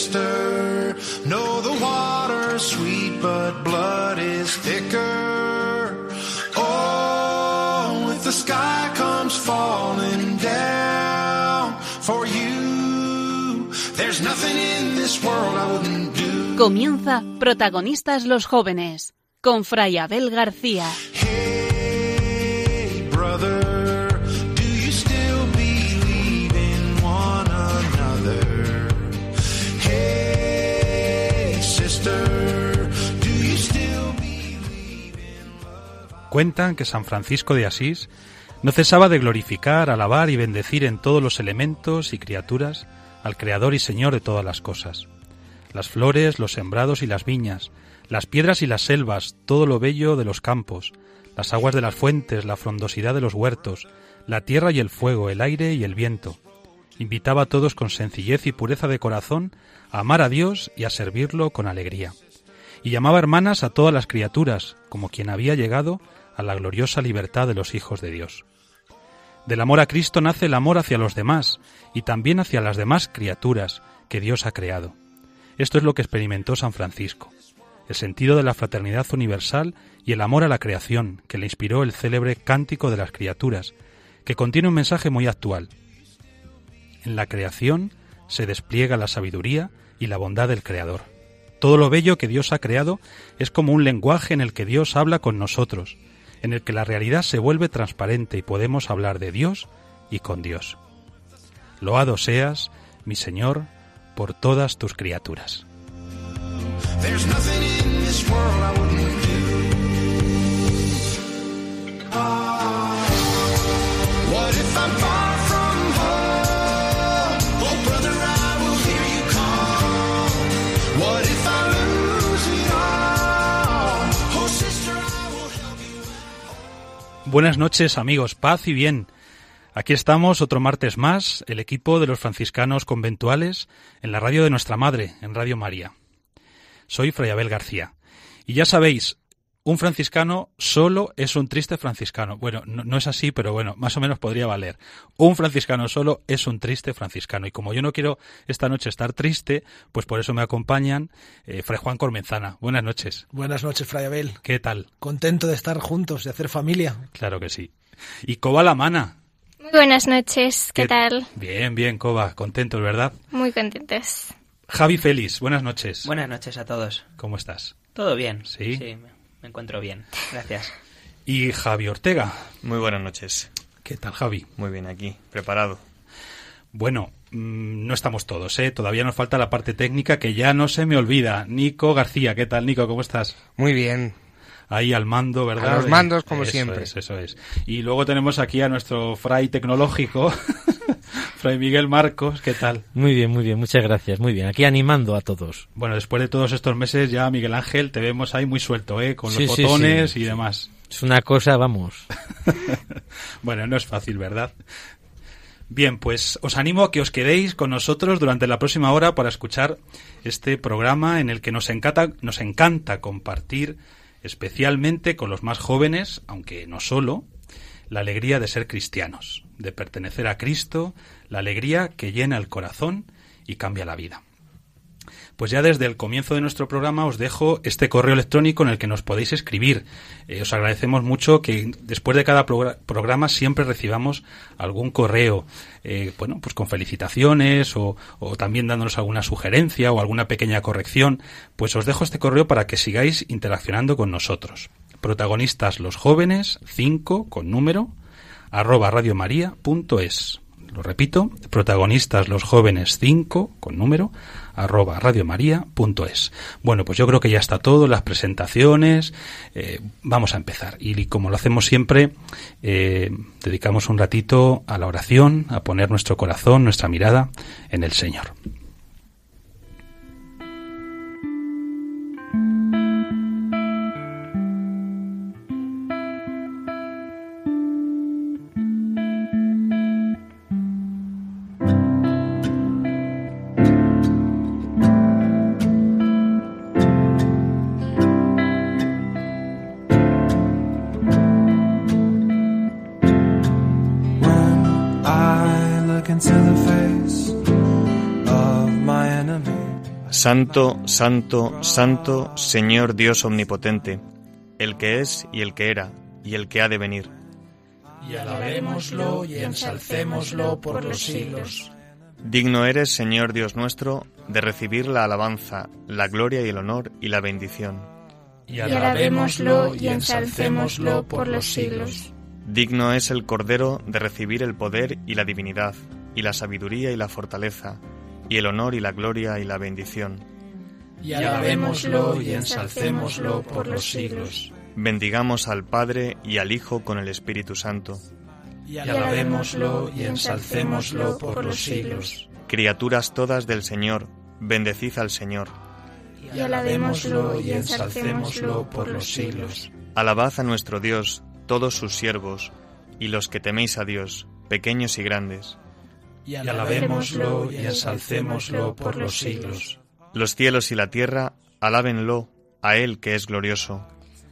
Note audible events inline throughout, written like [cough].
sister. No, the water's sweet, but blood is thicker. Oh, if the sky comes falling down for you, there's nothing in this world I wouldn't do. Comienza Protagonistas los Jóvenes con Fray Abel García. Cuentan que San Francisco de Asís no cesaba de glorificar, alabar y bendecir en todos los elementos y criaturas al Creador y Señor de todas las cosas. Las flores, los sembrados y las viñas, las piedras y las selvas, todo lo bello de los campos, las aguas de las fuentes, la frondosidad de los huertos, la tierra y el fuego, el aire y el viento. Invitaba a todos con sencillez y pureza de corazón a amar a Dios y a servirlo con alegría. Y llamaba hermanas a todas las criaturas, como quien había llegado a la gloriosa libertad de los hijos de Dios. Del amor a Cristo nace el amor hacia los demás y también hacia las demás criaturas que Dios ha creado. Esto es lo que experimentó San Francisco, el sentido de la fraternidad universal y el amor a la creación que le inspiró el célebre Cántico de las Criaturas, que contiene un mensaje muy actual. En la creación se despliega la sabiduría y la bondad del Creador. Todo lo bello que Dios ha creado es como un lenguaje en el que Dios habla con nosotros, en el que la realidad se vuelve transparente y podemos hablar de Dios y con Dios. Loado seas, mi Señor, por todas tus criaturas. Buenas noches amigos, paz y bien. Aquí estamos otro martes más, el equipo de los franciscanos conventuales en la radio de nuestra madre, en Radio María. Soy Fray Abel García. Y ya sabéis, un franciscano solo es un triste franciscano. Bueno, no, no, es así, pero bueno, más o menos podría valer. Un franciscano solo es un triste franciscano. Y como yo no quiero esta noche estar triste, pues por eso me acompañan eh, Fray Juan Cormenzana. Buenas noches. Buenas noches, Fray Abel. ¿Qué tal? Contento de estar juntos, de hacer familia. Claro que sí. Y Coba la Mana. Muy buenas noches, ¿qué, tal? Bien, bien, Coba. Contentos, ¿verdad? Muy contentos. Javi Félix, buenas noches. Buenas noches a todos. ¿Cómo estás? Todo bien. ¿Sí? Sí, me, encuentro bien. Gracias. Y Javi Ortega. Muy buenas noches. ¿Qué tal, Javi? Muy bien, aquí, preparado. Bueno, mmm, no estamos todos, ¿eh? Todavía nos falta la parte técnica que ya no se me olvida. Nico García, ¿qué tal, Nico? ¿Cómo estás? Muy bien. Ahí al mando, ¿verdad? A los mandos, como eso siempre. Es, eso es. Y luego tenemos aquí a nuestro fray tecnológico, [laughs] Fray Miguel Marcos, ¿qué tal? Muy bien, muy bien, muchas gracias, muy bien. Aquí animando a todos. Bueno, después de todos estos meses ya, Miguel Ángel, te vemos ahí muy suelto, ¿eh? Con los sí, botones sí, sí. y demás. Es una cosa, vamos. [laughs] bueno, no es fácil, ¿verdad? Bien, pues os animo a que os quedéis con nosotros durante la próxima hora para escuchar este programa en el que nos encanta, nos encanta compartir, especialmente con los más jóvenes, aunque no solo, la alegría de ser cristianos, de pertenecer a Cristo, la alegría que llena el corazón y cambia la vida. Pues ya desde el comienzo de nuestro programa os dejo este correo electrónico en el que nos podéis escribir. Eh, os agradecemos mucho que después de cada progr programa siempre recibamos algún correo, eh, bueno, pues con felicitaciones o, o, también dándonos alguna sugerencia o alguna pequeña corrección. Pues os dejo este correo para que sigáis interaccionando con nosotros. Protagonistas los jóvenes 5 con número arroba radiomaria.es. Lo repito, protagonistas los jóvenes 5 con número arroba radiomaria.es. Bueno, pues yo creo que ya está todo, las presentaciones, eh, vamos a empezar. Y como lo hacemos siempre, eh, dedicamos un ratito a la oración, a poner nuestro corazón, nuestra mirada en el Señor. Santo, santo, santo, Señor Dios omnipotente, el que es y el que era y el que ha de venir. Y alabémoslo y ensalcémoslo por los siglos. Digno eres, Señor Dios nuestro, de recibir la alabanza, la gloria y el honor y la bendición. Y alabémoslo y ensalcémoslo por los siglos. Digno es el Cordero de recibir el poder y la divinidad, y la sabiduría y la fortaleza, y el honor y la gloria y la bendición. Y alabémoslo y ensalcémoslo por los siglos. Bendigamos al Padre y al Hijo con el Espíritu Santo. Y alabémoslo y ensalcémoslo por los siglos. Criaturas todas del Señor, bendecid al Señor. Y alabémoslo y ensalcémoslo por los siglos. Alabad a nuestro Dios, todos sus siervos, y los que teméis a Dios, pequeños y grandes. Y alabémoslo y ensalcémoslo por los siglos. Los cielos y la tierra, alábenlo, a Él que es glorioso.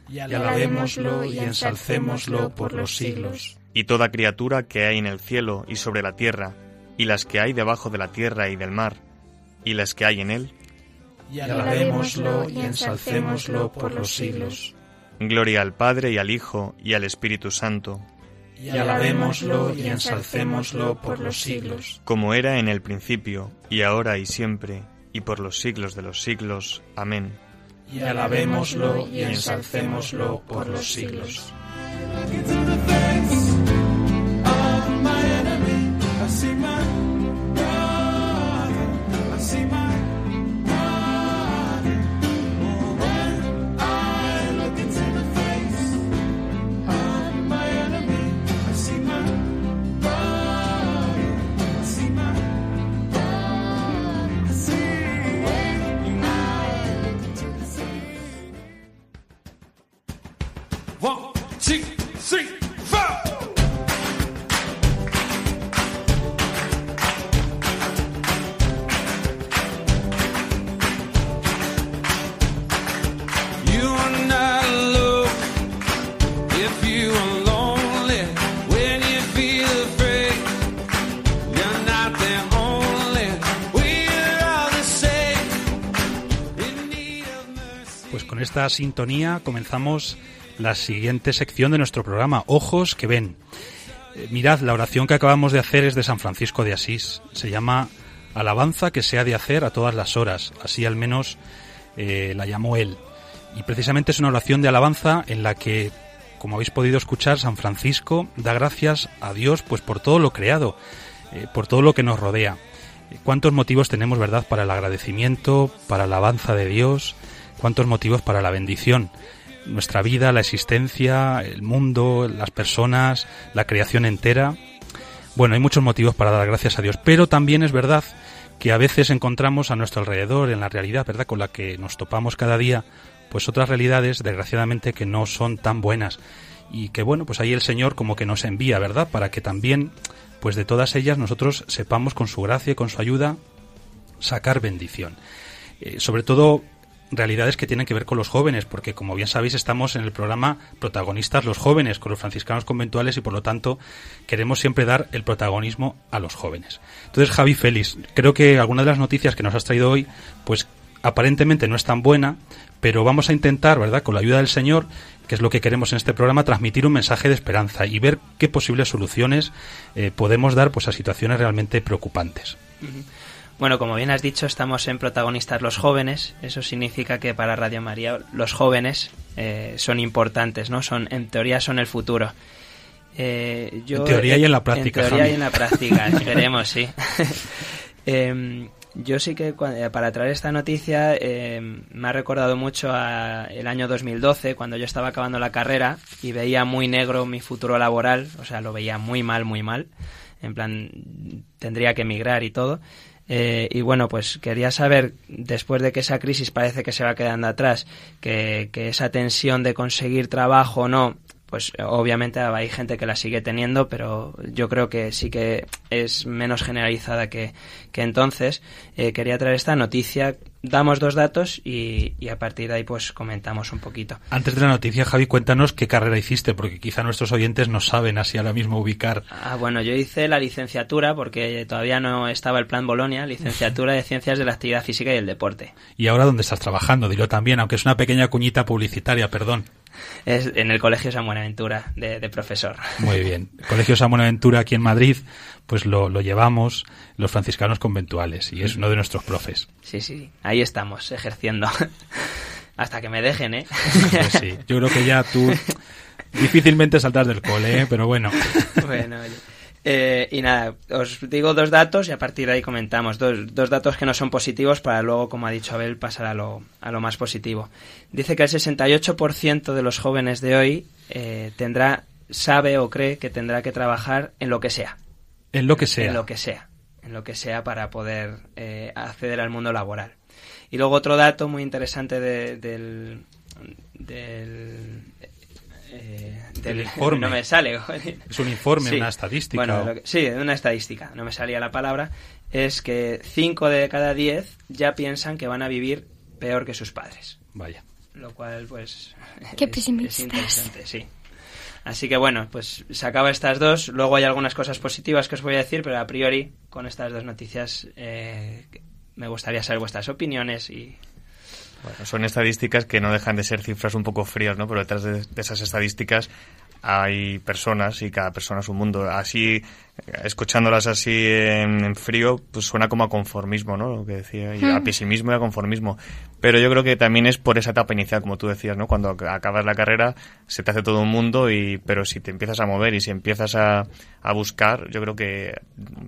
Y alabémoslo y ensalcémoslo por los siglos. Y toda criatura que hay en el cielo y sobre la tierra, y las que hay debajo de la tierra y del mar, y las que hay en él, Y alabémoslo y ensalcémoslo por los siglos. gloria al Padre y al Hijo y al Espíritu Santo, Y alabémoslo y ensalcémoslo por los siglos. como era en el principio, y ahora y siempre, y por los siglos de los siglos. Amén. Y alabémoslo y ensalcémoslo por los siglos. Sintonía comenzamos la siguiente sección de nuestro programa, Ojos que ven. Eh, mirad, la oración que acabamos de hacer es de San Francisco de Asís. Se llama Alabanza que se ha de hacer a todas las horas. Así al menos eh, la llamó él. Y precisamente es una oración de alabanza en la que, como habéis podido escuchar, San Francisco da gracias a Dios pues por todo lo creado, eh, por todo lo que nos rodea. ¿Cuántos motivos tenemos, verdad, para el agradecimiento, para la alabanza de Dios? ¿Cuántos motivos para la bendición? Nuestra vida, la existencia, el mundo, las personas, la creación entera. Bueno, hay muchos motivos para dar gracias a Dios, pero también es verdad que a veces encontramos a nuestro alrededor, en la realidad, ¿verdad?, con la que nos topamos cada día, pues otras realidades, desgraciadamente, que no son tan buenas. Y que, bueno, pues ahí el Señor como que nos envía, ¿verdad?, para que también, pues de todas ellas nosotros sepamos con su gracia y con su ayuda sacar bendición. Eh, sobre todo realidades que tienen que ver con los jóvenes, porque como bien sabéis estamos en el programa protagonistas los jóvenes con los franciscanos conventuales y por lo tanto queremos siempre dar el protagonismo a los jóvenes. Entonces Javi Félix, creo que alguna de las noticias que nos has traído hoy, pues aparentemente no es tan buena, pero vamos a intentar, ¿verdad?, con la ayuda del Señor, que es lo que queremos en este programa, transmitir un mensaje de esperanza y ver qué posibles soluciones eh, podemos dar pues a situaciones realmente preocupantes. Bueno, como bien has dicho, estamos en protagonistas los jóvenes. Eso significa que para Radio María los jóvenes eh, son importantes, ¿no? Son, en teoría, son el futuro. Eh, yo, En teoría y en la práctica, En teoría Javi. y en la práctica, [laughs] esperemos, sí. [laughs] Em, yo sí que eh, para traer esta noticia em, me ha recordado mucho a el año 2012 cuando yo estaba acabando la carrera y veía muy negro mi futuro laboral, o sea, lo veía muy mal, muy mal. En plan, tendría que emigrar y todo. Eh, y bueno, pues quería saber, después de que esa crisis parece que se va quedando atrás, que, que esa tensión de conseguir trabajo no, pues obviamente hay gente que la sigue teniendo, pero yo creo que sí que es menos generalizada que, que entonces. Eh, quería traer esta noticia, damos dos datos y, y, a partir de ahí pues comentamos un poquito. Antes de la noticia, Javi, cuéntanos qué carrera hiciste, porque quizá nuestros oyentes no saben así ahora mismo ubicar. Ah, bueno, yo hice la licenciatura, porque todavía no estaba el plan Bolonia, licenciatura de Ciencias de la Actividad Física y el Deporte. ¿Y ahora dónde estás trabajando? Dilo también, aunque es una pequeña cuñita publicitaria, perdón. Es en el Colegio San Buenaventura, de, de profesor. Muy bien. El Colegio San Buenaventura aquí en Madrid, pues lo, lo, llevamos los franciscanos conventuales y es uno de nuestros profes. Sí, sí, ahí estamos, ejerciendo. [laughs] Hasta que me dejen, ¿eh? Pues sí, yo creo que ya tú [laughs] difícilmente saltas del cole, ¿eh? pero bueno. Bueno, oye. Eh, y nada, os digo dos datos y a partir de ahí comentamos. Dos, dos, datos que no son positivos para luego, como ha dicho Abel, pasar a lo, a lo más positivo. Dice que el 68% de los jóvenes de hoy eh, tendrá, sabe o cree que tendrá que trabajar en lo que sea. En lo que sea. En lo que sea. En lo que sea para poder eh, acceder al mundo laboral. Y luego otro dato muy interesante de, del, del eh, del, informe. [laughs] No me sale. Es un informe, sí. una estadística. Bueno, o... lo que, sí, una estadística. No me salía la palabra. Es que 5 de cada 10 ya piensan que van a vivir peor que sus padres. Vaya. Lo cual, pues. Qué es, pesimistas. Es interesante, sí. Así que bueno, pues se acaba estas dos. Luego hay algunas cosas positivas que os voy a decir, pero a priori, con estas dos noticias, eh, me gustaría saber vuestras opiniones y bueno, son estadísticas que no dejan de ser cifras un poco frías, ¿no? Pero detrás de, de, esas estadísticas hay personas y cada persona es un mundo. Así, escuchándolas así en, en frío, pues suena como a conformismo, ¿no? Lo que decía, y a pesimismo y a conformismo. Pero yo creo que también es por esa etapa inicial, como tú decías, ¿no? Cuando acabas la carrera se te hace todo un mundo y, pero si te empiezas a mover y si empiezas a, a buscar, yo creo que,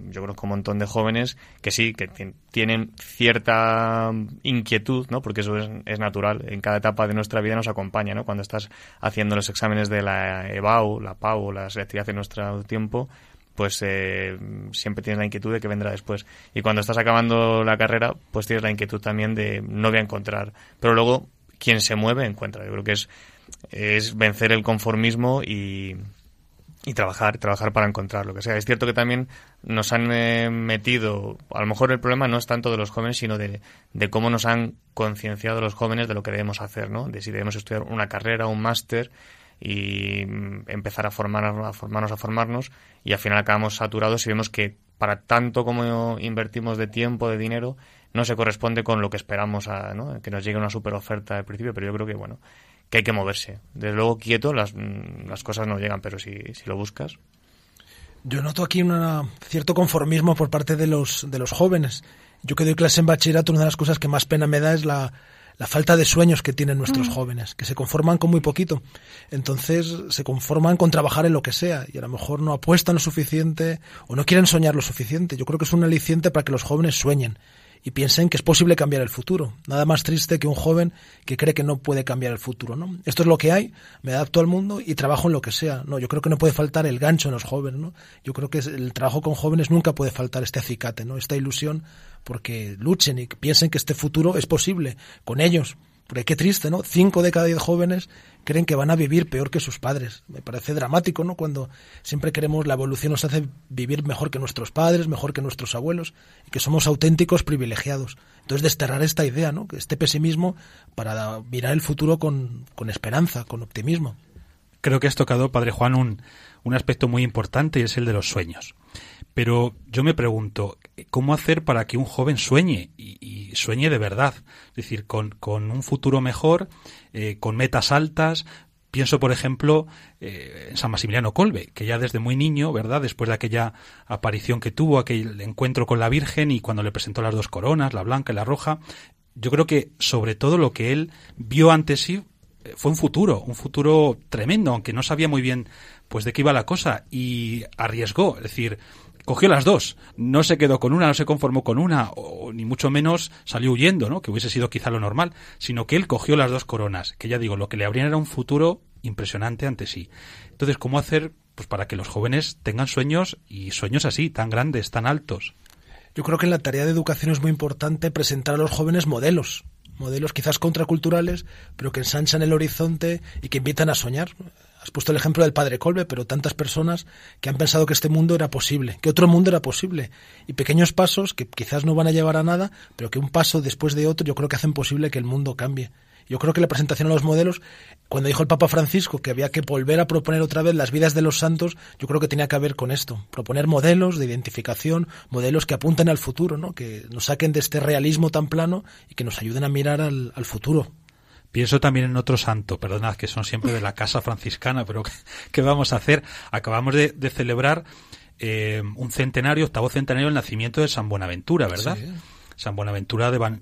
yo creo que un montón de jóvenes que sí, que tienen cierta inquietud, ¿no? Porque eso es, es natural. En cada etapa de nuestra vida nos acompaña, ¿no? Cuando estás haciendo los exámenes de la EBAU, la PAU, la selectividad en nuestro tiempo, pues eh, siempre tienes la inquietud de que vendrá después. Y cuando estás acabando la carrera, pues tienes la inquietud también de no voy a encontrar. Pero luego, quien se mueve, encuentra. Yo creo que es, es vencer el conformismo y, y trabajar, trabajar para encontrar lo que sea. Es cierto que también nos han eh, metido, a lo mejor el problema no es tanto de los jóvenes, sino de, de cómo nos han concienciado los jóvenes de lo que debemos hacer, ¿no? De si debemos estudiar una carrera, un máster y empezar a formarnos, a formarnos, a formarnos y al final acabamos saturados y vemos que para tanto como invertimos de tiempo, de dinero, no se corresponde con lo que esperamos a, ¿no? que nos llegue una super oferta al principio, pero yo creo que bueno, que hay que moverse. Desde luego quieto las, las cosas no llegan, pero si, si lo buscas. Yo noto aquí un cierto conformismo por parte de los, de los jóvenes. Yo que doy clase en bachillerato, una de las cosas que más pena me da es la, la falta de sueños que tienen nuestros mm. jóvenes, que se conforman con muy poquito. Entonces se conforman con trabajar en lo que sea y a lo mejor no apuestan lo suficiente o no quieren soñar lo suficiente. Yo creo que es un aliciente para que los jóvenes sueñen y piensen que es posible cambiar el futuro. Nada más triste que un joven que cree que no puede cambiar el futuro, ¿no? Esto es lo que hay, me adapto al mundo y trabajo en lo que sea. No, yo creo que no puede faltar el gancho en los jóvenes, ¿no? Yo creo que el trabajo con jóvenes nunca puede faltar este acicate, ¿no? Esta ilusión porque luchen y piensen que este futuro es posible con ellos. Porque qué triste, ¿no? Cinco de cada diez jóvenes creen que van a vivir peor que sus padres. Me parece dramático, ¿no? Cuando siempre queremos, la evolución nos hace vivir mejor que nuestros padres, mejor que nuestros abuelos, y que somos auténticos privilegiados. Entonces, desterrar esta idea, ¿no? Este pesimismo para mirar el futuro con, con esperanza, con optimismo. Creo que has tocado, Padre Juan, un, un aspecto muy importante y es el de los sueños. Pero yo me pregunto, ¿cómo hacer para que un joven sueñe y, y sueñe de verdad? Es decir, con, con un futuro mejor, eh, con metas altas. Pienso, por ejemplo, eh, en San Maximiliano Colbe, que ya desde muy niño, ¿verdad? Después de aquella aparición que tuvo, aquel encuentro con la Virgen y cuando le presentó las dos coronas, la blanca y la roja, yo creo que sobre todo lo que él vio ante sí fue un futuro, un futuro tremendo, aunque no sabía muy bien pues de qué iba la cosa y arriesgó, es decir, cogió las dos, no se quedó con una, no se conformó con una, o ni mucho menos salió huyendo, ¿no? Que hubiese sido quizá lo normal, sino que él cogió las dos coronas, que ya digo, lo que le abrían era un futuro impresionante ante sí. Entonces, ¿cómo hacer pues para que los jóvenes tengan sueños y sueños así, tan grandes, tan altos? Yo creo que en la tarea de educación es muy importante presentar a los jóvenes modelos, modelos quizás contraculturales, pero que ensanchan el horizonte y que invitan a soñar. Has puesto el ejemplo del padre Colbe, pero tantas personas que han pensado que este mundo era posible, que otro mundo era posible, y pequeños pasos que quizás no van a llevar a nada, pero que un paso después de otro yo creo que hacen posible que el mundo cambie. Yo creo que la presentación a los modelos, cuando dijo el Papa Francisco que había que volver a proponer otra vez las vidas de los santos, yo creo que tenía que ver con esto, proponer modelos de identificación, modelos que apunten al futuro, ¿no? que nos saquen de este realismo tan plano y que nos ayuden a mirar al, al futuro. Pienso también en otro santo, perdonad, que son siempre de la casa franciscana, pero ¿qué vamos a hacer? Acabamos de, de celebrar eh, un centenario, octavo centenario del nacimiento de San Buenaventura, ¿verdad? Sí. San Buenaventura de Ba-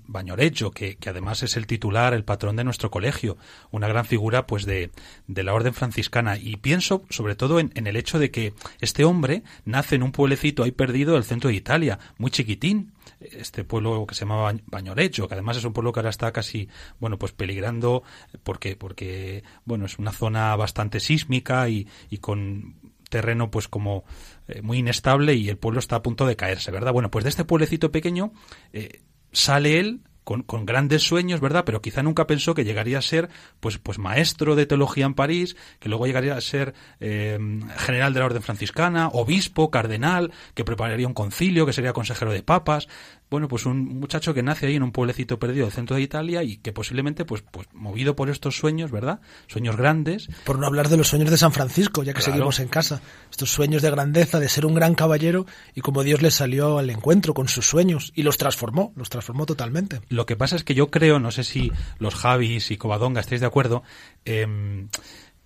que, además es el titular, el patrón de nuestro colegio, una gran figura pues de, de la orden franciscana. Y pienso sobre todo en, el hecho de que este hombre nace en un pueblecito ahí perdido del centro de Italia, muy chiquitín, este pueblo que se llamaba Bañ- Bañorecho, que además es un pueblo que ahora está casi, bueno, pues peligrando porque, porque, bueno, es una zona bastante sísmica y, y con terreno pues como eh, muy inestable y el pueblo está a punto de caerse, ¿verdad? Bueno, pues de este pueblecito pequeño eh, sale él con, grandes sueños, ¿verdad? Pero quizá nunca pensó que llegaría a ser pues, pues maestro de teología en París, que luego llegaría a ser eh, general de la orden franciscana, obispo, cardenal, que prepararía un concilio, que sería consejero de papas. Bueno, pues un muchacho que nace ahí en un pueblecito perdido del centro de Italia y que posiblemente, pues, pues movido por estos sueños, ¿verdad? Sueños grandes, Por no hablar de los sueños de San Francisco, ya que Claro. seguimos en casa. Estos sueños de grandeza, de ser un gran caballero y como Dios le salió al encuentro con sus sueños y los transformó, los transformó totalmente. Lo que pasa es que yo creo, no sé si los Javis y Covadonga estáis de acuerdo, em,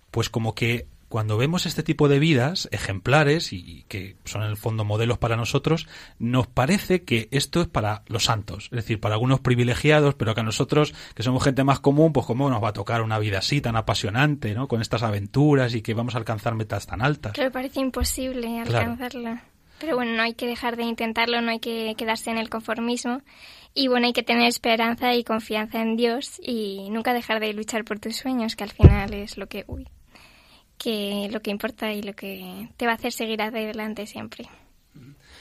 pues como que cuando vemos este tipo de vidas ejemplares y que son en el fondo modelos para nosotros, nos parece que esto es para los santos, es decir, para algunos privilegiados, pero que a nosotros, que somos gente más común, pues cómo nos va a tocar una vida así tan apasionante, ¿no? Con estas aventuras y que vamos a alcanzar metas tan altas. Claro, parece imposible Claro. alcanzarla. Pero bueno, no hay que dejar de intentarlo, no hay que quedarse en el conformismo. Y bueno, hay que tener esperanza y confianza en Dios y nunca dejar de luchar por tus sueños, que al final es lo que, uy, que lo que importa y lo que te va a hacer seguir adelante siempre.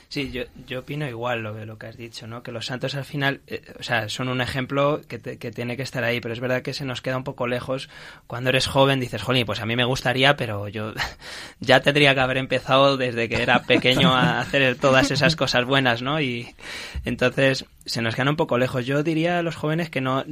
Sí, yo, yo opino igual lo de lo que has dicho, ¿no? Que los santos al final, eh, o sea, son un ejemplo que, te- que tiene que estar ahí, pero es verdad que se nos queda un poco lejos. Cuando eres joven dices, jolín, pues a mí me gustaría, pero yo [laughs] ya tendría que haber empezado desde que era pequeño a [laughs] hacer todas esas cosas buenas, ¿no? Y entonces se nos queda un poco lejos. Yo diría a los jóvenes que no,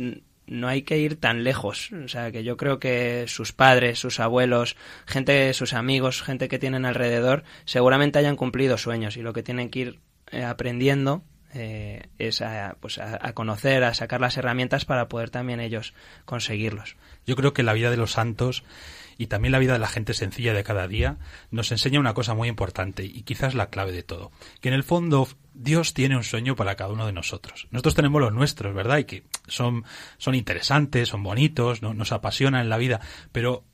no hay que ir tan lejos. O sea, que yo creo que sus padres, sus abuelos, gente, sus amigos, gente que tienen alrededor, seguramente hayan cumplido sueños y lo que tienen que ir eh, aprendiendo eh, es a, pues a, a conocer, a sacar las herramientas para poder también ellos conseguirlos. Yo creo que la vida de los santos y también la vida de la gente sencilla de cada día nos enseña una cosa muy importante y quizás la clave de todo, que en el fondo Dios tiene un sueño para cada uno de nosotros. Nosotros tenemos los nuestros, ¿verdad? Y que son, son interesantes, son bonitos, ¿no? nos apasionan en la vida, pero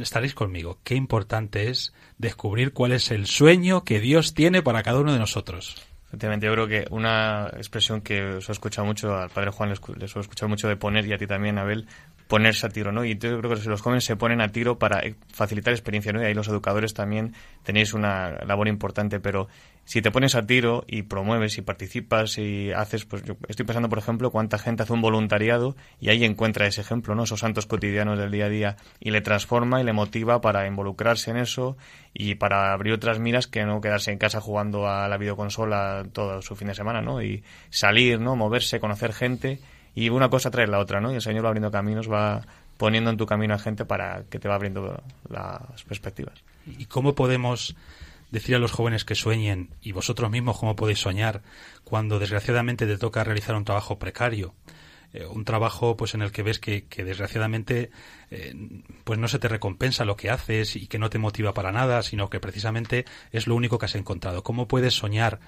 estaréis conmigo, qué importante es descubrir cuál es el sueño que Dios tiene para cada uno de nosotros. Efectivamente, yo creo que una expresión que os he escuchado mucho, al padre Juan les, les he escuchado mucho de poner y a ti también, Abel, ponerse a tiro, ¿no? Y yo creo que los jóvenes se ponen a tiro para eh, facilitar experiencia, ¿no? Y ahí los educadores también tenéis una labor importante, pero si te pones a tiro y promueves y participas y haces, pues yo estoy pensando, por ejemplo, cuánta gente hace un voluntariado y ahí encuentra ese ejemplo, ¿no? Esos santos cotidianos del día a día y le transforma y le motiva para involucrarse en eso y para abrir otras miras que no quedarse en casa jugando a la videoconsola todo su fin de semana, ¿no? Y salir, ¿no? Moverse, conocer gente y una cosa trae la otra, ¿no? Y el Señor va abriendo caminos, va poniendo en tu camino a gente para que te va abriendo las perspectivas. ¿Y cómo podemos decir a los jóvenes que sueñen y vosotros mismos cómo podéis soñar cuando desgraciadamente te toca realizar un trabajo precario? Eh, un trabajo pues en el que ves que, desgraciadamente eh, pues no se te recompensa lo que haces y que no te motiva para nada, sino que precisamente es lo único que has encontrado. ¿Cómo puedes soñar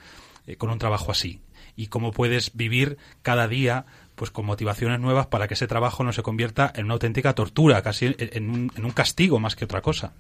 eh, con un trabajo así? ¿Y cómo puedes vivir cada día pues con motivaciones nuevas para que ese trabajo no se convierta en una auténtica tortura, casi en, un, un, castigo más que otra cosa.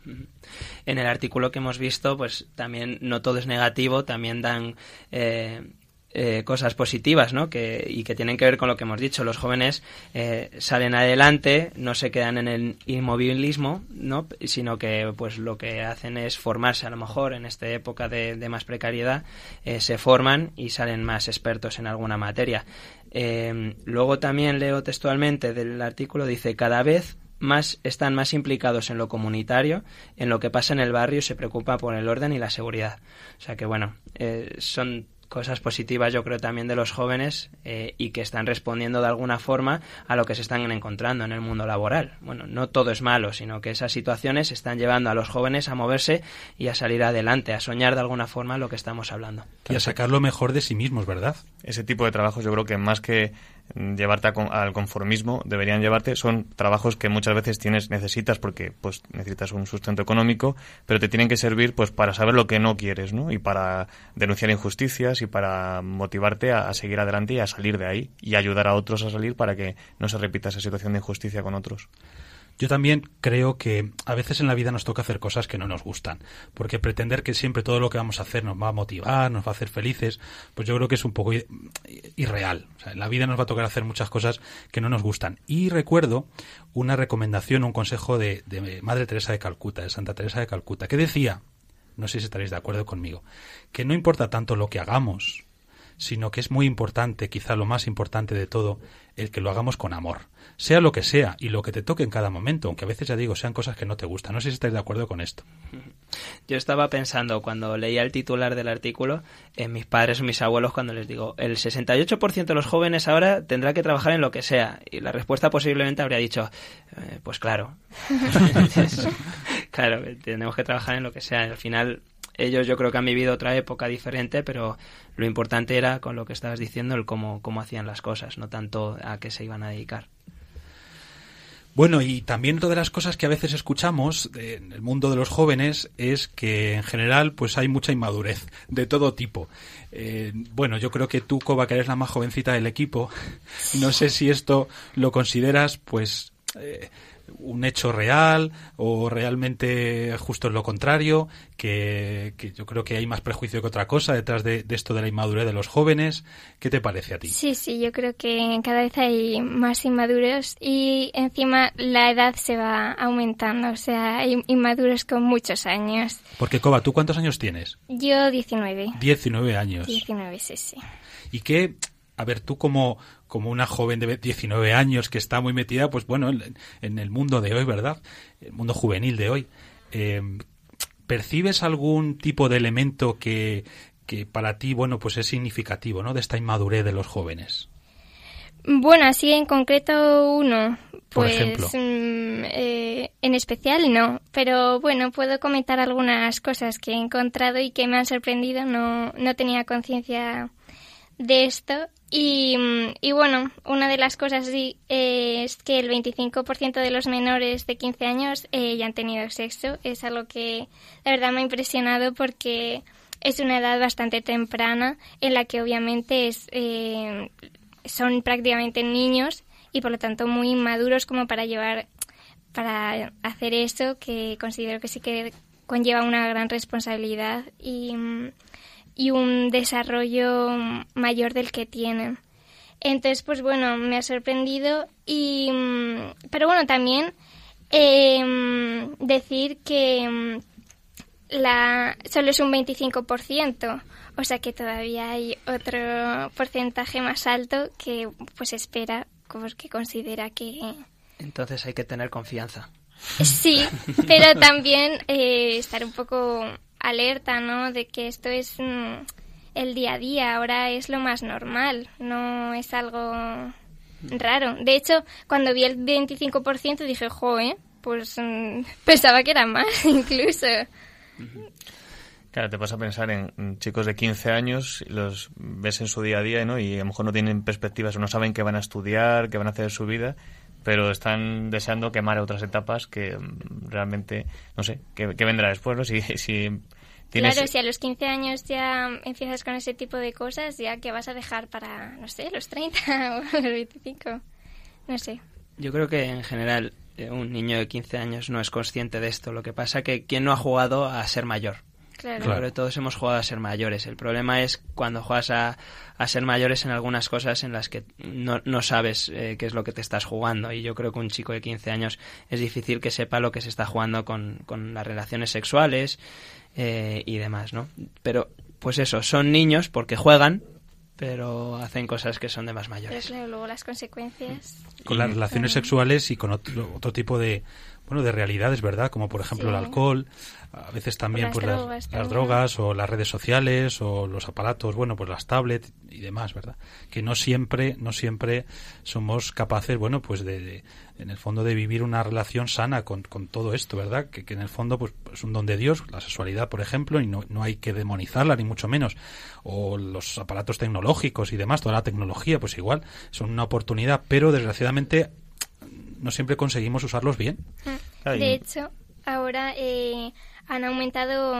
En el artículo que hemos visto, pues también no todo es negativo, también dan eh, eh, cosas positivas, ¿no? Que, y que tienen que ver con lo que hemos dicho. Los jóvenes eh, salen adelante, no se quedan en el inmovilismo, ¿no? Sino que, pues, lo que hacen es formarse, a lo mejor, en esta época de, más precariedad, eh, se forman y salen más expertos en alguna materia. Eh, luego también leo textualmente del artículo, dice, cada vez más están más implicados en lo comunitario, en lo que pasa en el barrio y se preocupa por el orden y la seguridad. O sea que bueno, eh, son cosas positivas yo creo también de los jóvenes eh, y que están respondiendo de alguna forma a lo que se están encontrando en el mundo laboral. Bueno, no todo es malo, sino que esas situaciones están llevando a los jóvenes a moverse y a salir adelante, a soñar de alguna forma lo que estamos hablando. Y a sacar lo mejor de sí mismos, ¿verdad? Ese tipo de trabajos yo creo que más que llevarte a al conformismo deberían llevarte son trabajos que muchas veces tienes necesitas porque pues necesitas un sustento económico pero te tienen que servir pues para saber lo que no quieres no y para denunciar injusticias y para motivarte a seguir adelante y a salir de ahí y ayudar a otros a salir para que no se repita esa situación de injusticia con otros Yo también creo que a veces en la vida nos toca hacer cosas que no nos gustan, porque pretender que siempre todo lo que vamos a hacer nos va a motivar, nos va a hacer felices, pues yo creo que es un poco irreal. O sea, en la vida nos va a tocar hacer muchas cosas que no nos gustan. Y recuerdo una recomendación, un consejo de, de Madre Teresa de Calcuta, de Santa Teresa de Calcuta, que decía, no sé si estaréis de acuerdo conmigo, que no importa tanto lo que hagamos, sino que es muy importante, quizá lo más importante de todo, el que lo hagamos con amor. Sea lo que sea y lo que te toque en cada momento, aunque a veces ya digo, sean cosas que no te gustan. No sé si estáis de acuerdo con esto. [laughs] Yo estaba pensando cuando leía el titular del artículo en mis padres o mis abuelos cuando les digo el 68% de los jóvenes ahora tendrá que trabajar en lo que sea y la respuesta posiblemente habría dicho eh, pues claro [laughs] [laughs] claro tenemos que trabajar en lo que sea al final ellos yo creo que han vivido otra época diferente pero lo importante era con lo que estabas diciendo el cómo, cómo hacían las cosas no tanto a qué se iban a dedicar Bueno, y también otra de las cosas que a veces escuchamos de- en el mundo de los jóvenes es que en general pues hay mucha inmadurez de todo tipo. Eh, bueno, yo creo que tú, Coba, que eres la más jovencita del equipo, [laughs] no sé si esto lo consideras pues eh, un hecho real o realmente justo es lo contrario, que, que yo creo que hay más prejuicio que otra cosa detrás de, de esto de la inmadurez de los jóvenes. ¿Qué te parece a ti? Sí, sí, yo creo que cada vez hay más inmaduros y encima la edad se va aumentando, o sea, hay inmaduros con muchos años. Porque, Coba, ¿tú cuántos años tienes? Yo 19. 19 años. 19, sí, sí. Y que, a ver, tú como, como una joven de 19 años que está muy metida, pues bueno, en, en el mundo de hoy, ¿verdad? El mundo juvenil de hoy. eh, ¿Percibes algún tipo de elemento que, que para ti, bueno, pues es significativo, ¿no? De esta inmadurez de los jóvenes. Bueno, así en concreto uno. Por Pues ejemplo. mm, eh, en especial no, pero bueno, puedo comentar algunas cosas que he encontrado y que me han sorprendido. No, no tenía conciencia de esto. Y, bueno, una de las cosas es que el 25% de los menores de 15 años eh, ya han tenido sexo. Es algo que la verdad me ha impresionado porque es una edad bastante temprana en la que obviamente es, eh, son prácticamente niños y por lo tanto muy inmaduros como para llevar para hacer eso que considero que sí que conlleva una gran responsabilidad y, y un desarrollo mayor del que tienen. Entonces, pues bueno, me ha sorprendido y mm, pero bueno, también eh, decir que mm, la solo es un 25%, o sea que todavía hay otro porcentaje más alto que pues espera, pues, que considera que entonces hay que tener confianza sí, [laughs] pero también eh, estar un poco alerta, ¿no? De que esto es mm, el día a día, ahora es lo más normal, no es algo raro. De hecho, cuando vi el 25% dije, joe, pues mm, [laughs] pensaba que era más [laughs] incluso. Claro, te vas a pensar en en chicos de 15 años, los ves en su día a día, ¿no? Y a lo mejor no tienen perspectivas no saben qué van a estudiar, qué van a hacer en su vida, pero están deseando quemar otras etapas que mm, realmente, no sé, qué, qué vendrá después, ¿no? [laughs] Si, si tienes... Claro, si a los 15 años ya empiezas con ese tipo de cosas, ya que vas a dejar para, no sé, los 30 [laughs] o los 25, no sé. Yo creo que en general eh, un niño de 15 años no es consciente de esto. Lo que pasa que quien no ha jugado a ser mayor. Claro. Sobre todo hemos jugado a ser mayores. El problema es cuando juegas a, a ser mayores en algunas cosas en las que no, no sabes eh, qué es lo que te estás jugando. Y yo creo que un chico de 15 años es difícil que sepa lo que se está jugando con, con las relaciones sexuales eh, y demás, ¿no? Pero, pues eso, son niños porque juegan, pero hacen cosas que son de más Pero mayores. claro, luego las consecuencias. Con las relaciones sexuales y con otro, otro tipo de bueno de realidades, ¿verdad? Como por ejemplo Sí. el alcohol, a veces también Las pues drogas las, drogas o las redes sociales o los aparatos, bueno, pues las tablets y demás, ¿verdad? Que no siempre no siempre somos capaces, bueno, pues de, de- en el fondo de vivir una relación sana con, con todo esto, ¿verdad? Que, que en el fondo pues es un don de Dios, la sexualidad, por ejemplo, y no, no hay que demonizarla ni mucho menos. O los aparatos tecnológicos y demás, toda la tecnología, pues igual, son una oportunidad, pero desgraciadamente no siempre conseguimos usarlos bien. Ay. De hecho, ahora eh, han aumentado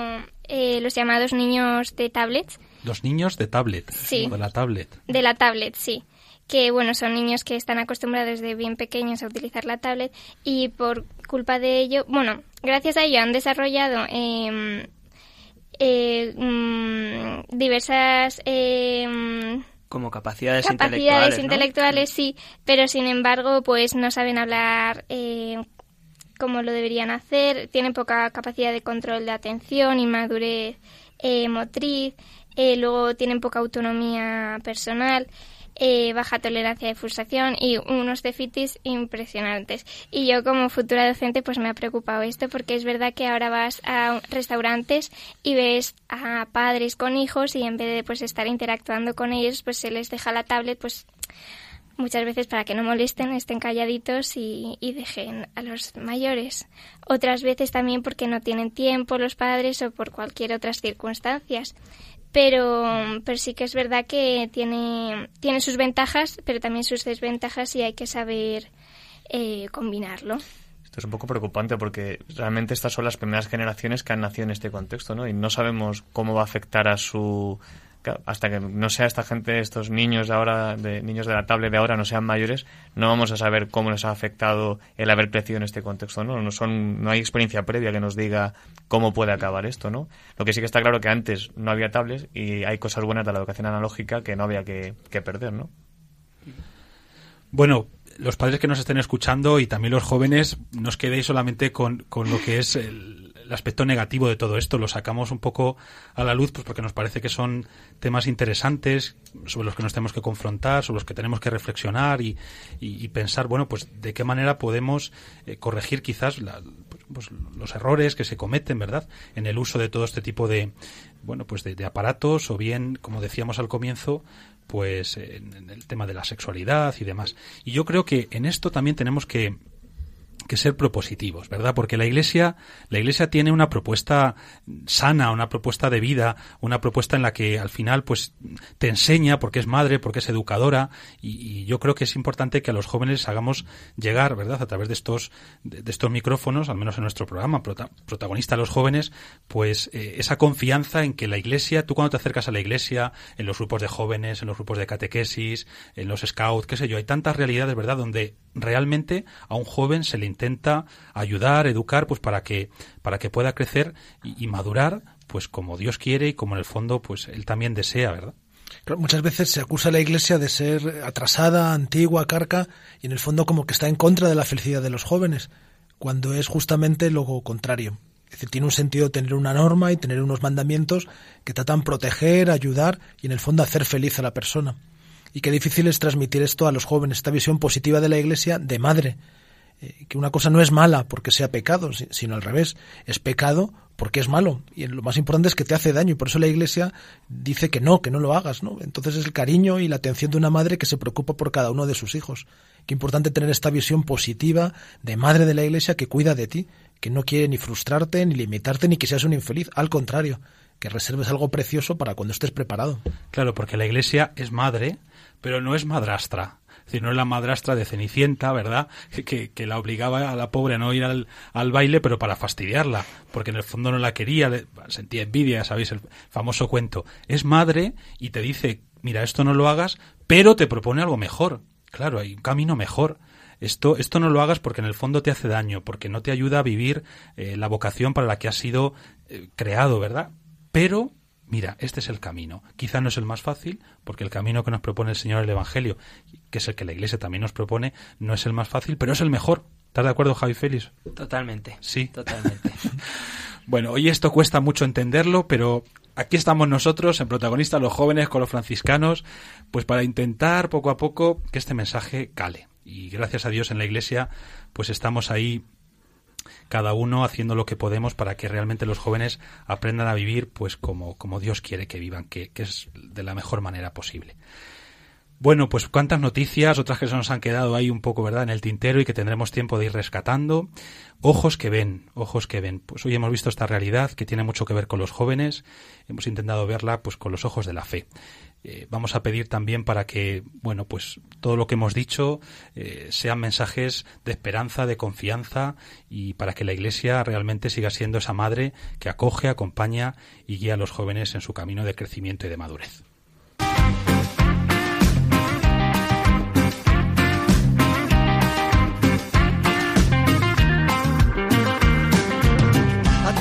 eh, los llamados niños de tablets. Los niños de tablet, Sí. de la tablet. De la tablet, sí. Que bueno, son niños que están acostumbrados desde bien pequeños a utilizar la tablet y por culpa de ello, bueno, gracias a ello han desarrollado em, eh, mm, diversas em, Como capacidades, capacidades intelectuales. ¿no? intelectuales, sí, pero sin embargo, pues no saben hablar eh, como lo deberían hacer, tienen poca capacidad de control de atención y madurez eh, motriz, eh, luego tienen poca autonomía personal. Eh, baja tolerancia de frustración y unos déficits impresionantes. Y yo como futura docente pues me ha preocupado esto porque es verdad que ahora vas a restaurantes y ves a padres con hijos y en vez de pues estar interactuando con ellos pues se les deja la tablet pues muchas veces para que no molesten, estén calladitos y, y dejen a los mayores. Otras veces también porque no tienen tiempo los padres o por cualquier otras circunstancias. Pero, pero sí que es verdad que tiene, tiene sus ventajas, pero también sus desventajas y hay que saber eh, combinarlo. Esto es un poco preocupante porque realmente estas son las primeras generaciones que han nacido en este contexto, ¿no? Y no sabemos cómo va a afectar a su hasta que no sea esta gente, estos niños de ahora, de niños de la tablet de ahora, no sean mayores, no vamos a saber cómo les ha afectado el haber crecido en este contexto, ¿no? No son, no hay experiencia previa que nos diga cómo puede acabar esto, ¿no? Lo que sí que está claro que antes no había tablets y hay cosas buenas de la educación analógica que no había que, perder, ¿no? Bueno, los padres que nos estén escuchando y también los jóvenes, no os quedéis solamente con, con lo que es el, el aspecto negativo de todo esto, lo sacamos un poco a la luz pues porque nos parece que son temas interesantes sobre los que nos tenemos que confrontar, sobre los que tenemos que reflexionar y, y- pensar, bueno, pues de qué manera podemos eh, corregir quizás la- pues, pues, los errores que se cometen, ¿verdad? En el uso de todo este tipo de, bueno, pues de, aparatos o bien, como decíamos al comienzo, pues en el tema de la sexualidad y demás. Y yo creo que en esto también tenemos que que ser propositivos, ¿verdad? Porque la Iglesia, la Iglesia tiene una propuesta sana, una propuesta de vida, una propuesta en la que al final, pues, te enseña porque es madre, porque es educadora, y, yo creo que es importante que a los jóvenes hagamos llegar, ¿verdad? A través de estos, de, de estos micrófonos, al menos en nuestro programa, prota- protagonista a los jóvenes, pues eh, esa confianza en que la Iglesia, tú cuando te acercas a la Iglesia, en los grupos de jóvenes, en los grupos de catequesis, en los scouts, qué sé yo, hay tantas realidades, ¿verdad? Donde realmente a un joven se le intenta ayudar, educar, pues para que, para que pueda crecer y, madurar, pues como Dios quiere y como en el fondo, pues él también desea, ¿verdad? Muchas veces se acusa a la Iglesia de ser atrasada, antigua, carca, y en el fondo como que está en contra de la felicidad de los jóvenes, cuando es justamente lo contrario. Es decir, tiene un sentido tener una norma y tener unos mandamientos que tratan proteger, ayudar y en el fondo hacer feliz a la persona. Y qué difícil es transmitir esto a los jóvenes, esta visión positiva de la Iglesia de madre, eh, que una cosa no es mala porque sea pecado, si- sino al revés, es pecado porque es malo. Y lo más importante es que te hace daño y por eso la Iglesia dice que no, que no lo hagas, ¿no? Entonces es el cariño y la atención de una madre que se preocupa por cada uno de sus hijos. Qué importante tener esta visión positiva de madre de la Iglesia que cuida de ti, que no quiere ni frustrarte, ni limitarte, ni que seas un infeliz. Al contrario, que reserves algo precioso para cuando estés preparado. Claro, porque la iglesia es madre, pero no es madrastra. Es decir, no es la madrastra de Cenicienta, ¿verdad? Que, que- la obligaba a la pobre a no ir al, baile, pero para fastidiarla, porque en el fondo no la quería, sentía envidia, sabéis, el famoso cuento. Es madre y te dice, mira, esto no lo hagas, pero te propone algo mejor. Claro, hay un camino mejor. Esto, esto no lo hagas porque en el fondo te hace daño, porque no te ayuda a vivir eh, la vocación para la que has sido eh, creado, ¿verdad? pero mira, este es el camino. Quizá no es el más fácil, porque el camino que nos propone el Señor el Evangelio, que es el que la Iglesia también nos propone, no es el más fácil, pero es el mejor. ¿Estás de acuerdo, Javi Félix? Totalmente. Sí. Totalmente. [laughs] bueno, hoy esto cuesta mucho entenderlo, pero aquí estamos nosotros, en protagonistas, los jóvenes con los franciscanos, pues para intentar poco a poco que este mensaje cale. Y gracias a Dios en la Iglesia, pues estamos ahí cada uno haciendo lo que podemos para que realmente los jóvenes aprendan a vivir pues como, como Dios quiere que vivan, que, que es de la mejor manera posible. Bueno, pues cuántas noticias, otras que se nos han quedado ahí un poco, ¿verdad?, en el tintero y que tendremos tiempo de ir rescatando. Ojos que ven, ojos que ven. Pues hoy hemos visto esta realidad que tiene mucho que ver con los jóvenes. Hemos intentado verla pues con los ojos de la fe. Eh, vamos a pedir también para que, bueno, pues todo lo que hemos dicho eh, sean mensajes de esperanza, de confianza y para que la Iglesia realmente siga siendo esa madre que acoge, acompaña y guía a los jóvenes en su camino de crecimiento y de madurez.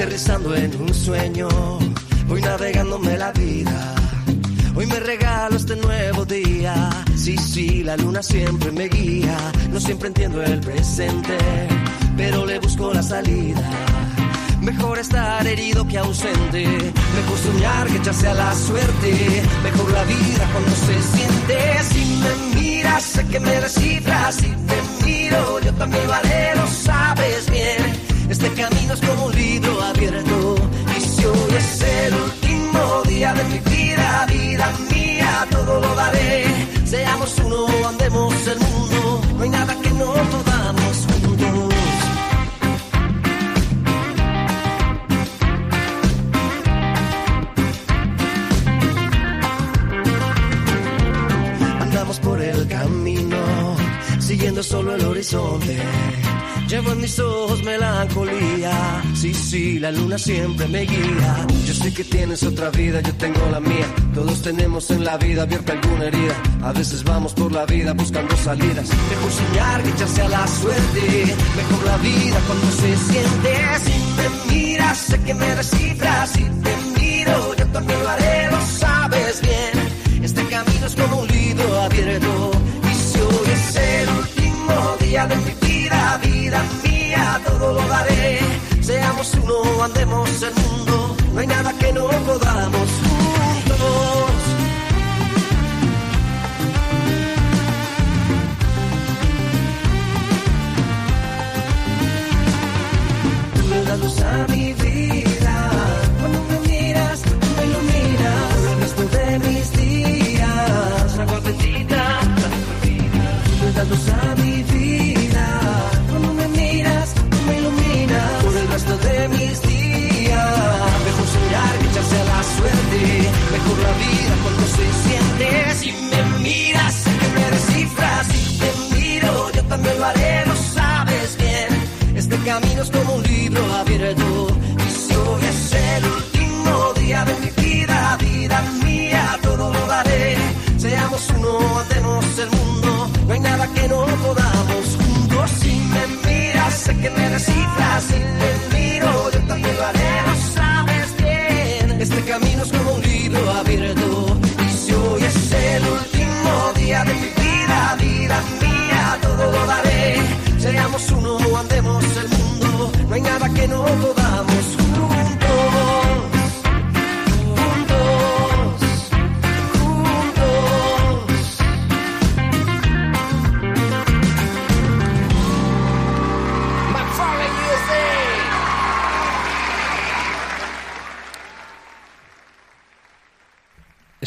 aterrizando en un sueño, voy navegándome la vida. Hoy me regalo este nuevo día. Sí, sí, la luna siempre me guía. No siempre entiendo el presente, pero le busco la salida. Mejor estar herido que ausente. Mejor soñar que echarse a la suerte. Mejor la vida cuando se siente. Si me miras, sé que me descifras. Si te miro, yo también lo haré, lo sabes bien. Este camino es como un libro abierto. Y si hoy es el último día de mi vida, vida mía, todo lo daré. Seamos uno, andemos el mundo. No hay nada que no podamos juntos. Andamos por el camino, siguiendo solo el horizonte. Llevo en mis ojos melancolía. Sí, sí, la luna siempre me guía. Yo sé que tienes otra vida, yo tengo la mía. Todos tenemos en la vida abierta alguna herida. A veces vamos por la vida buscando salidas. Mejor soñar que echarse a la suerte. Mejor la vida cuando se siente. Si me miras, sé que me descifras. Si te miro, yo también lo haré, lo sabes bien. Este camino es como un libro abierto. Y si hoy es el último día de mi vida, vida mía, todo lo daré. Seamos uno, andemos el mundo. No hay nada que no podamos juntos. Le das luz a mi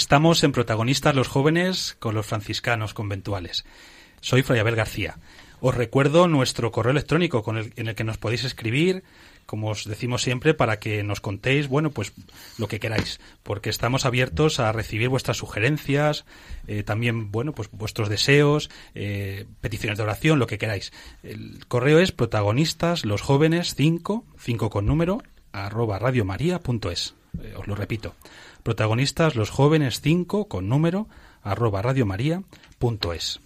Estamos en protagonistas los jóvenes con los franciscanos conventuales. Soy Fray Abel García. Os recuerdo nuestro correo electrónico con el, en el que nos podéis escribir, como os decimos siempre, para que nos contéis, bueno, pues lo que queráis, porque estamos abiertos a recibir vuestras sugerencias, eh, también, bueno, pues vuestros deseos, eh, peticiones de oración, lo que queráis. El correo es protagonistas los jóvenes 5, 5 con número, arroba radiomaria.es. Eh, os lo repito. Protagonistas los jóvenes 5 con número, arroba radiomaria.es.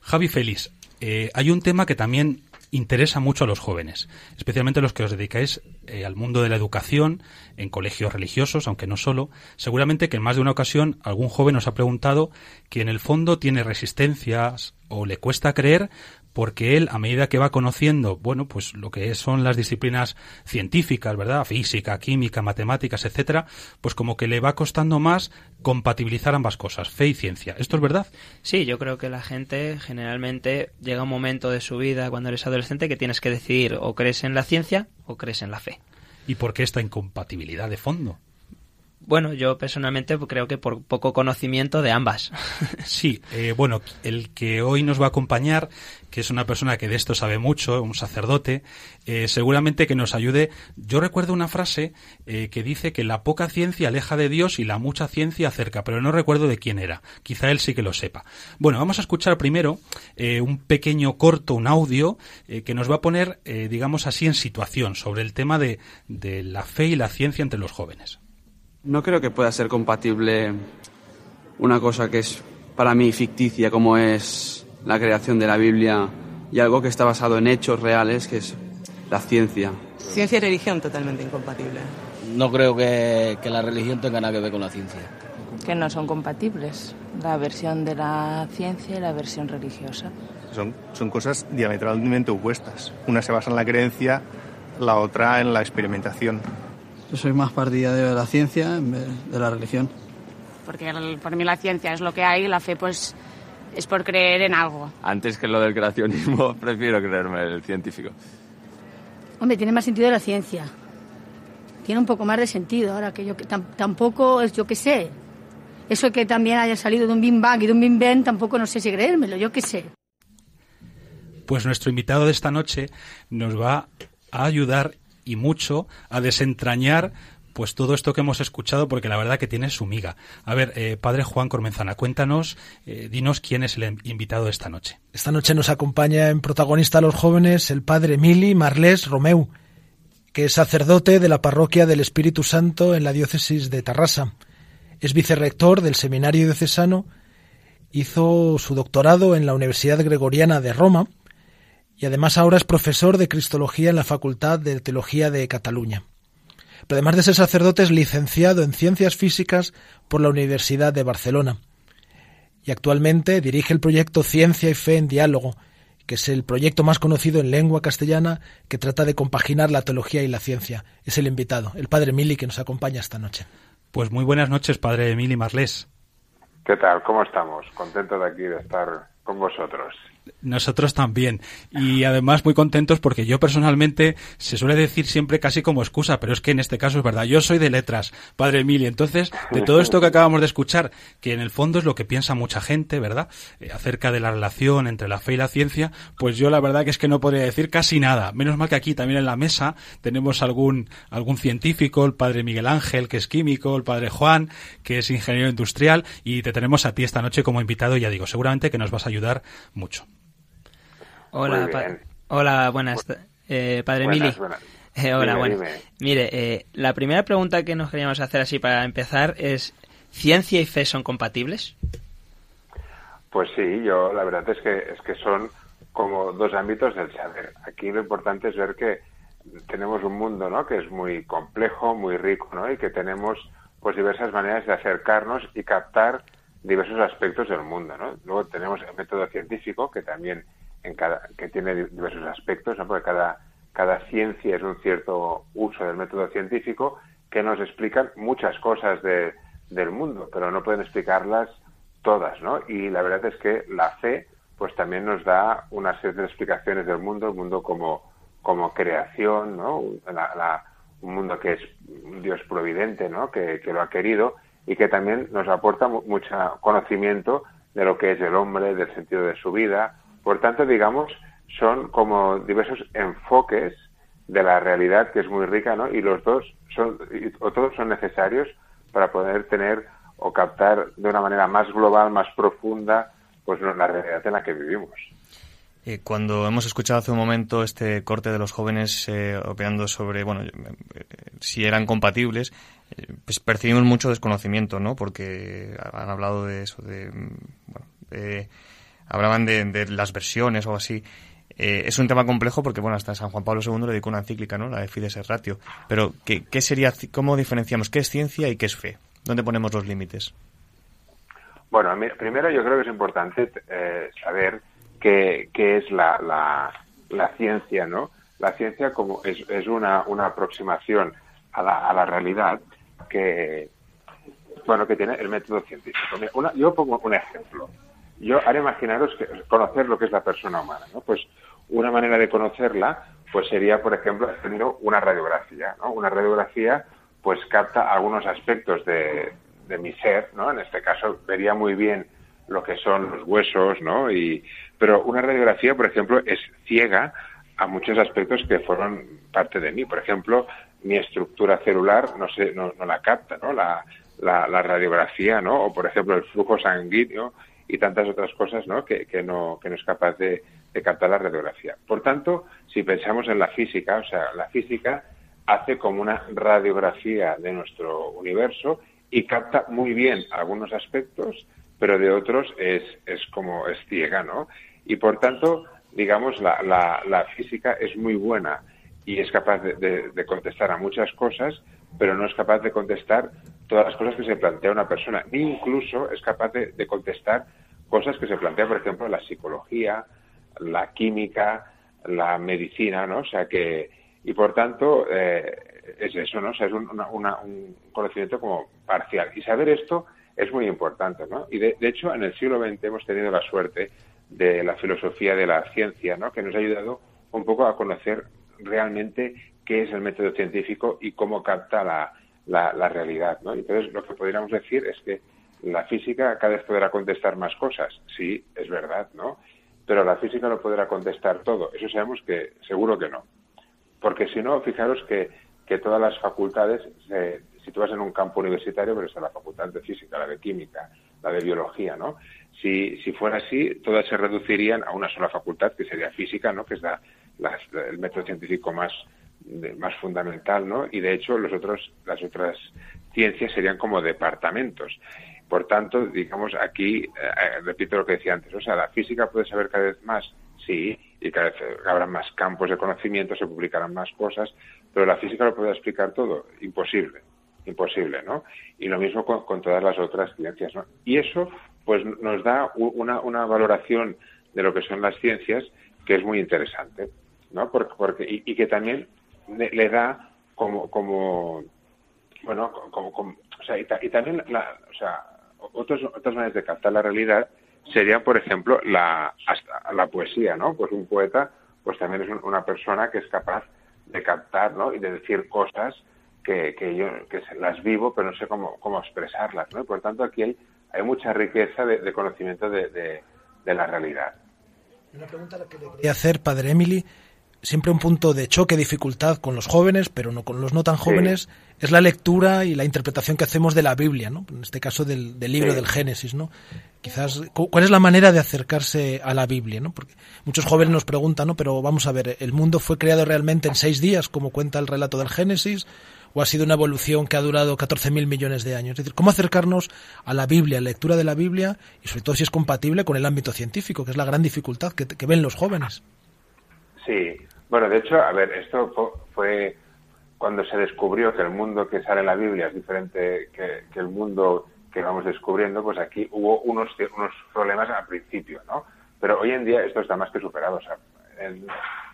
Javi Félix, eh, hay un tema que también interesa mucho a los jóvenes, especialmente los que os dedicáis eh, al mundo de la educación en colegios religiosos, aunque no solo. Seguramente que en más de una ocasión algún joven os ha preguntado que en el fondo tiene resistencias o le cuesta creer porque él, a medida que va conociendo, bueno, pues lo que son las disciplinas científicas, ¿verdad? Física, química, matemáticas, etcétera, pues como que le va costando más compatibilizar ambas cosas, fe y ciencia. ¿Esto es verdad? Sí, yo creo que la gente generalmente llega un momento de su vida cuando eres adolescente que tienes que decidir o crees en la ciencia o crees en la fe. ¿Y por qué esta incompatibilidad de fondo? Bueno, yo personalmente creo que por poco conocimiento de ambas. [laughs] Sí, eh, bueno, el que hoy nos va a acompañar, que es una persona que de esto sabe mucho, un sacerdote, eh, seguramente que nos ayude. Yo recuerdo una frase eh, que dice que la poca ciencia aleja de Dios y la mucha ciencia acerca, pero no recuerdo de quién era. Quizá él sí que lo sepa. Bueno, vamos a escuchar primero un pequeño corto, un audio, que nos va a poner, digamos así, en situación sobre el tema de la fe y la ciencia entre los jóvenes. No creo que pueda ser compatible una cosa que es para mí ficticia como es la creación de la Biblia y algo que está basado en hechos reales, que es la ciencia. Ciencia y religión totalmente incompatible. No creo que, que la religión tenga nada que ver con la ciencia. Que no son compatibles, la versión de la ciencia y la versión religiosa. Son, son cosas diametralmente opuestas. Una se basa en la creencia, la otra en la experimentación. Yo soy más partidario de la ciencia en vez de la religión. Porque el- por mí la ciencia es lo que hay y la fe pues es por creer en algo. Antes que lo del creacionismo, [laughs] prefiero creerme el científico. Hombre, tiene más sentido la ciencia. Tiene un poco más de sentido. Ahora que yo que tam- tampoco es yo que sé. Eso que también haya salido de un Big Bang y de un Big Bang tampoco no sé si creérmelo, yo qué sé. Pues nuestro invitado de esta noche nos va a ayudar y mucho a desentrañar pues todo esto que hemos escuchado porque la verdad que tiene su miga. A ver, eh, padre Juan Cormenzana, cuéntanos, eh, dinos quién es el invitado de esta noche. Esta noche nos acompaña en protagonista los jóvenes el padre Mili Marlés Romeu, que es sacerdote de la parroquia del Espíritu Santo en la diócesis de Tarrasa. Es vicerrector del seminario diocesano, hizo su doctorado en la Universidad Gregoriana de Roma y además ahora es profesor de Cristología en la Facultad de Teología de Cataluña. Pero además de ser sacerdote es licenciado en Ciencias Físicas por la Universidad de Barcelona y actualmente dirige el proyecto Ciencia y Fe en Diálogo, que es el proyecto más conocido en lengua castellana que trata de compaginar la teología y la ciencia. Es el invitado, el padre Mili, que nos acompaña esta noche. Pues muy buenas noches, padre Emili Marlés. ¿Qué tal? ¿Cómo estamos? Contento de aquí de estar con vosotros. Nosotros también. Y además muy contentos porque yo personalmente se suele decir siempre casi como excusa, pero es que en este caso es verdad. Yo soy de letras, padre Emilio. Entonces, de todo esto que acabamos de escuchar, que en el fondo es lo que piensa mucha gente, ¿verdad? Eh, acerca de la relación entre la fe y la ciencia, pues yo la verdad que es que no podría decir casi nada. Menos mal que aquí también en la mesa tenemos algún, algún científico, el padre Miguel Ángel, que es químico, el padre Juan, que es ingeniero industrial, y te tenemos a ti esta noche como invitado, ya digo, seguramente que nos vas a ayudar mucho. Hola, pa- hola, buenas. eh, padre Buenas, Mili. buenas. [laughs] Eh, hola, Dime, bueno. dime. Mire, eh, la primera pregunta que nos queríamos hacer así para empezar es, ¿ciencia y fe son compatibles? Pues sí, yo la verdad es que es que son como dos ámbitos del saber. Aquí lo importante es ver que tenemos un mundo, ¿no? Que es muy complejo, muy rico, ¿no? Y que tenemos pues diversas maneras de acercarnos y captar diversos aspectos del mundo, ¿no? Luego tenemos el método científico que también en cada que tiene di- diversos aspectos, ¿no? Porque cada cada ciencia es un cierto uso del método científico que nos explican muchas cosas de- del mundo, pero no pueden explicarlas todas, ¿no? Y la verdad es que la fe, pues también nos da una serie de explicaciones del mundo, el mundo como, como creación, ¿no? La- la- un mundo que es Dios providente, ¿no? Que, que lo ha querido y que también nos aporta mu- mucho conocimiento de lo que es el hombre, del sentido de su vida. Por tanto, digamos, son como diversos enfoques de la realidad que es muy rica, ¿no? Y los dos son, o todos son necesarios para poder tener o captar de una manera más global, más profunda, pues la realidad en la que vivimos. Eh, cuando hemos escuchado hace un momento este corte de los jóvenes eh, opinando sobre, bueno, eh, si eran compatibles, eh, pues percibimos mucho desconocimiento, ¿no? Porque han hablado de eso, de, mm, bueno, hablaban de, de las versiones o así. eh, es un tema complejo porque, bueno, hasta San Juan Pablo II le dedicó una encíclica, ¿no? La de Fides et Ratio. Pero, ¿qué, qué sería, cómo diferenciamos qué es ciencia y qué es fe? ¿Dónde ponemos los límites? Bueno, primero yo creo que es importante eh, saber qué, qué es la, la, la ciencia, ¿no? La ciencia como es, es una, una aproximación a la, a la realidad que, bueno, que tiene el método científico. Una- yo pongo un ejemplo. Yo, ahora imaginaros que conocer lo que es la persona humana, ¿no? Pues una manera de conocerla, pues sería, por ejemplo, haciendo una radiografía, ¿no? Una radiografía, pues capta algunos aspectos de, de mi ser, ¿no? En este caso, vería muy bien lo que son los huesos, ¿no? Y, pero una radiografía, por ejemplo, es ciega a muchos aspectos que fueron parte de mí. Por ejemplo, mi estructura celular no, se, no, no la capta, ¿no? La, la, la radiografía, ¿no? O, por ejemplo, el flujo sanguíneo y tantas otras cosas, ¿no? Que, que no, que no es capaz de, de captar la radiografía. Por tanto, si pensamos en la física, o sea, la física hace como una radiografía de nuestro universo y capta muy bien algunos aspectos, pero de otros es, es como es ciega, ¿no? Y por tanto, digamos, la, la, la física es muy buena y es capaz de, de- contestar a muchas cosas, pero no es capaz de contestar todas las cosas que se plantea una persona, ni incluso es capaz de contestar cosas que se plantea, por ejemplo, la psicología, la química, la medicina, ¿no? O sea que, y por tanto, eh, es eso, ¿no? O sea, es un, una- un conocimiento como parcial. Y saber esto es muy importante, ¿no? Y de, de hecho, en el siglo XX hemos tenido la suerte de la filosofía de la ciencia, ¿no? Que nos ha ayudado un poco a conocer realmente qué es el método científico y cómo capta la, la realidad, ¿no? Entonces, lo que podríamos decir es que la física cada vez podrá contestar más cosas, sí, es verdad, ¿no? Pero la física no podrá contestar todo, eso sabemos que seguro que no. Porque si no, fijaros que, que todas las facultades, se- si tú vas en un campo universitario, pero está la facultad de física, la de química, la de biología, ¿no? Si, si fuera así, todas se reducirían a una sola facultad, que sería física, ¿no? Que es la, el método científico más, más fundamental, ¿no? Y de hecho, los otros, las otras ciencias serían como departamentos. Por tanto, digamos, aquí, eh, repito lo que decía antes, o sea, la física puede saber cada vez más, sí, y cada vez habrá más campos de conocimiento, se publicarán más cosas, pero la física lo puede explicar todo, imposible, imposible, ¿no? Y lo mismo con, con todas las otras ciencias, ¿no? Y eso, pues, nos da una, una valoración de lo que son las ciencias que es muy interesante, ¿no? Porque, porque- y, que también le, da como, como bueno, como, o sea, y, y también, la, o sea, otros, otras maneras de captar la realidad serían, por ejemplo, la, hasta la poesía, ¿no? Pues un poeta, pues también es un- una persona que es capaz de captar, ¿no? Y de decir cosas que, que yo que las vivo, pero no sé cómo, cómo expresarlas, ¿no? Y por tanto, aquí hay, hay mucha riqueza de, de conocimiento de, de, de la realidad. Una pregunta que le quería hacer, padre Emily, siempre un punto de choque, dificultad con los jóvenes, pero no con los no tan jóvenes, es la lectura y la interpretación que hacemos de la Biblia, ¿no? En este caso del, del libro Sí. del Génesis, ¿no? Quizás, cu- ¿cuál es la manera de acercarse a la Biblia, ¿no? Porque muchos jóvenes nos preguntan, ¿no? Pero vamos a ver, ¿el mundo fue creado realmente en seis días, como cuenta el relato del Génesis? ¿O ha sido una evolución que ha durado 14.000 millones de años? Es decir, ¿cómo acercarnos a la Biblia, a la lectura de la Biblia, y sobre todo si es compatible con el ámbito científico, que es la gran dificultad que, que ven los jóvenes? Sí, bueno, de hecho, a ver, esto fue, cuando se descubrió que el mundo que sale en la Biblia es diferente que, que el mundo que vamos descubriendo, pues aquí hubo unos, unos problemas al principio, ¿no? Pero hoy en día esto está más que superado.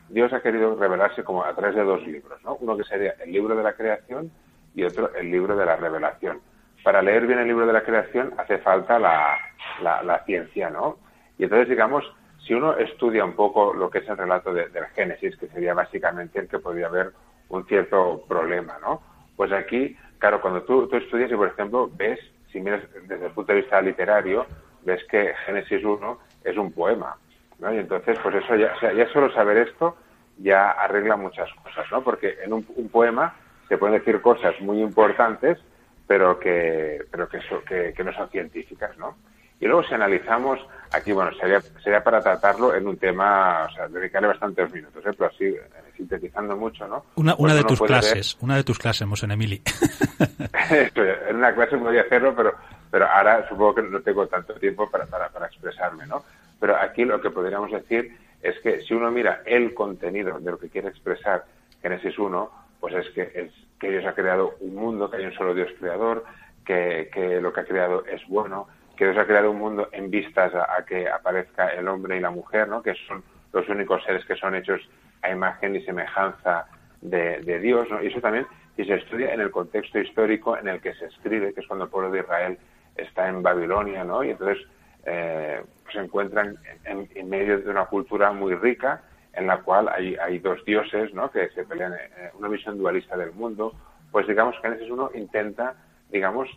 Dios ha querido revelarse como a través de dos libros, ¿no? Uno que sería el libro de la creación y otro el libro de la revelación. Para leer bien el libro de la creación hace falta la, la ciencia, ¿no? Y entonces, digamos, si uno estudia un poco lo que es el relato de- del Génesis, que sería básicamente el que podría haber un cierto problema, ¿no? Pues aquí, claro, cuando tú, tú estudias y, por ejemplo, ves, si miras desde el punto de vista literario, ves que Génesis 1 es un poema, ¿no? Y entonces, pues eso ya, solo saber esto ya arregla muchas cosas, ¿no? Porque en un, poema se pueden decir cosas muy importantes, pero que, pero que, so- que no son científicas, ¿no? Y luego si analizamos, aquí, bueno, sería, sería para tratarlo en un tema, o sea, dedicarle bastantes minutos, ¿eh? pero así, eh, sintetizando mucho, ¿no? Una, Pues una de tus puede ver- clases, una de tus clases, Mosén Emili. [laughs] [laughs] en una clase podría hacerlo, pero, pero ahora supongo que no tengo tanto tiempo para, para, para expresarme, ¿no? Pero aquí lo que podríamos decir es que si uno mira el contenido de lo que quiere expresar Génesis 1, pues es que, es que Dios ha creado un mundo, que hay un solo Dios creador, que, que lo que ha creado es bueno, que Dios ha creado un mundo en vistas a, que aparezca el hombre y la mujer, ¿no? que son los únicos seres que son hechos a imagen y semejanza de, de Dios. ¿no? Y eso también, si se estudia en el contexto histórico en el que se escribe, que es cuando el pueblo de Israel está en Babilonia, ¿no? y entonces eh, se encuentran en, en, medio de una cultura muy rica en la cual hay, hay dos dioses ¿no? que se pelean, eh, una visión dualista del mundo, pues digamos que Génesis uno intenta, digamos,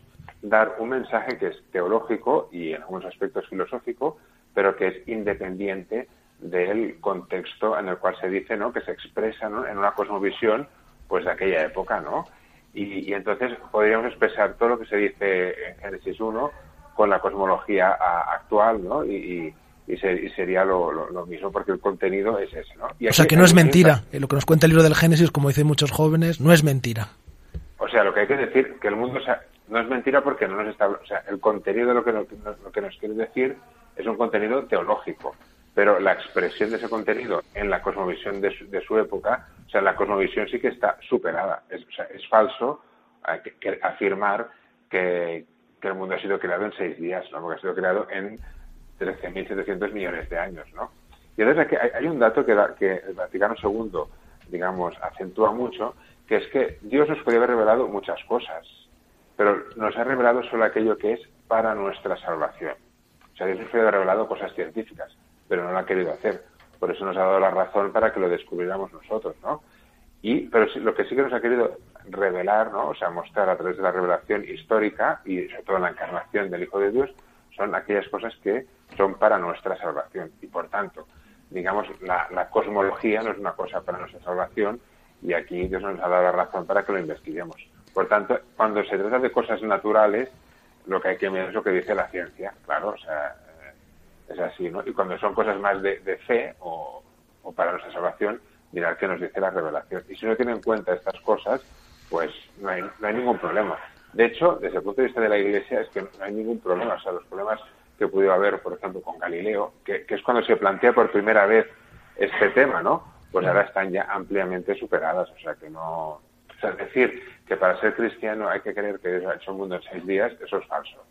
dar un mensaje que es teológico y en algunos aspectos filosófico, pero que es independiente del contexto en el cual se dice, ¿no? Que se expresa ¿no? en una cosmovisión, pues de aquella época, ¿no? Y, y, entonces podríamos expresar todo lo que se dice en Génesis 1 con la cosmología actual, ¿no? Y, y, y sería lo, lo, lo, mismo porque el contenido es ese, ¿no? o sea que no es mentira. Lo que nos cuenta el libro del Génesis, como dicen muchos jóvenes, no es mentira. O sea, lo que hay que decir que el mundo no es mentira porque no nos está, o sea, el contenido de lo que, nos, lo que nos quiere decir es un contenido teológico, pero la expresión de ese contenido en la cosmovisión de su, de su época, o sea, la cosmovisión sí que está superada. Es, falso que, afirmar que, que el mundo ha sido creado en seis días, ¿no? porque ha sido creado en 13.700 millones de años. ¿no? Y entonces aquí hay, hay un dato que, da, que el Vaticano II, digamos, acentúa mucho, que es que Dios nos podía haber revelado muchas cosas, pero nos ha revelado solo aquello que es para nuestra salvación. O sea, Dios nos haber revelado cosas científicas, pero no lo ha querido hacer. Por eso nos ha dado la razón para que lo descubriéramos nosotros, ¿no? Y, pero lo que sí que nos ha querido revelar, ¿no? O sea, mostrar a través de la revelación histórica y sobre todo la encarnación del Hijo de Dios, son aquellas cosas que son para nuestra salvación. Y por tanto, digamos, la, la cosmología no es una cosa para nuestra salvación y aquí Dios nos ha dado la razón para que lo investiguemos. Por tanto, cuando se trata de cosas naturales, lo que hay que mirar es lo que dice la ciencia, claro, o sea, es así, ¿no? Y cuando son cosas más de, de fe o, o, para nuestra salvación, mirar qué nos dice la revelación. Y si no tiene en cuenta estas cosas, pues no hay, no hay ningún problema. De hecho, desde el punto de vista de la Iglesia, es que no hay ningún problema. O sea, los problemas que pudo haber, por ejemplo, con Galileo, que, que es cuando se plantea por primera vez este tema, ¿no? Pues ahora están ya ampliamente superadas. O sea, que no. O sea, decir que para ser cristiano hay que creer que Dios ha hecho el mundo en seis días, eso es falso.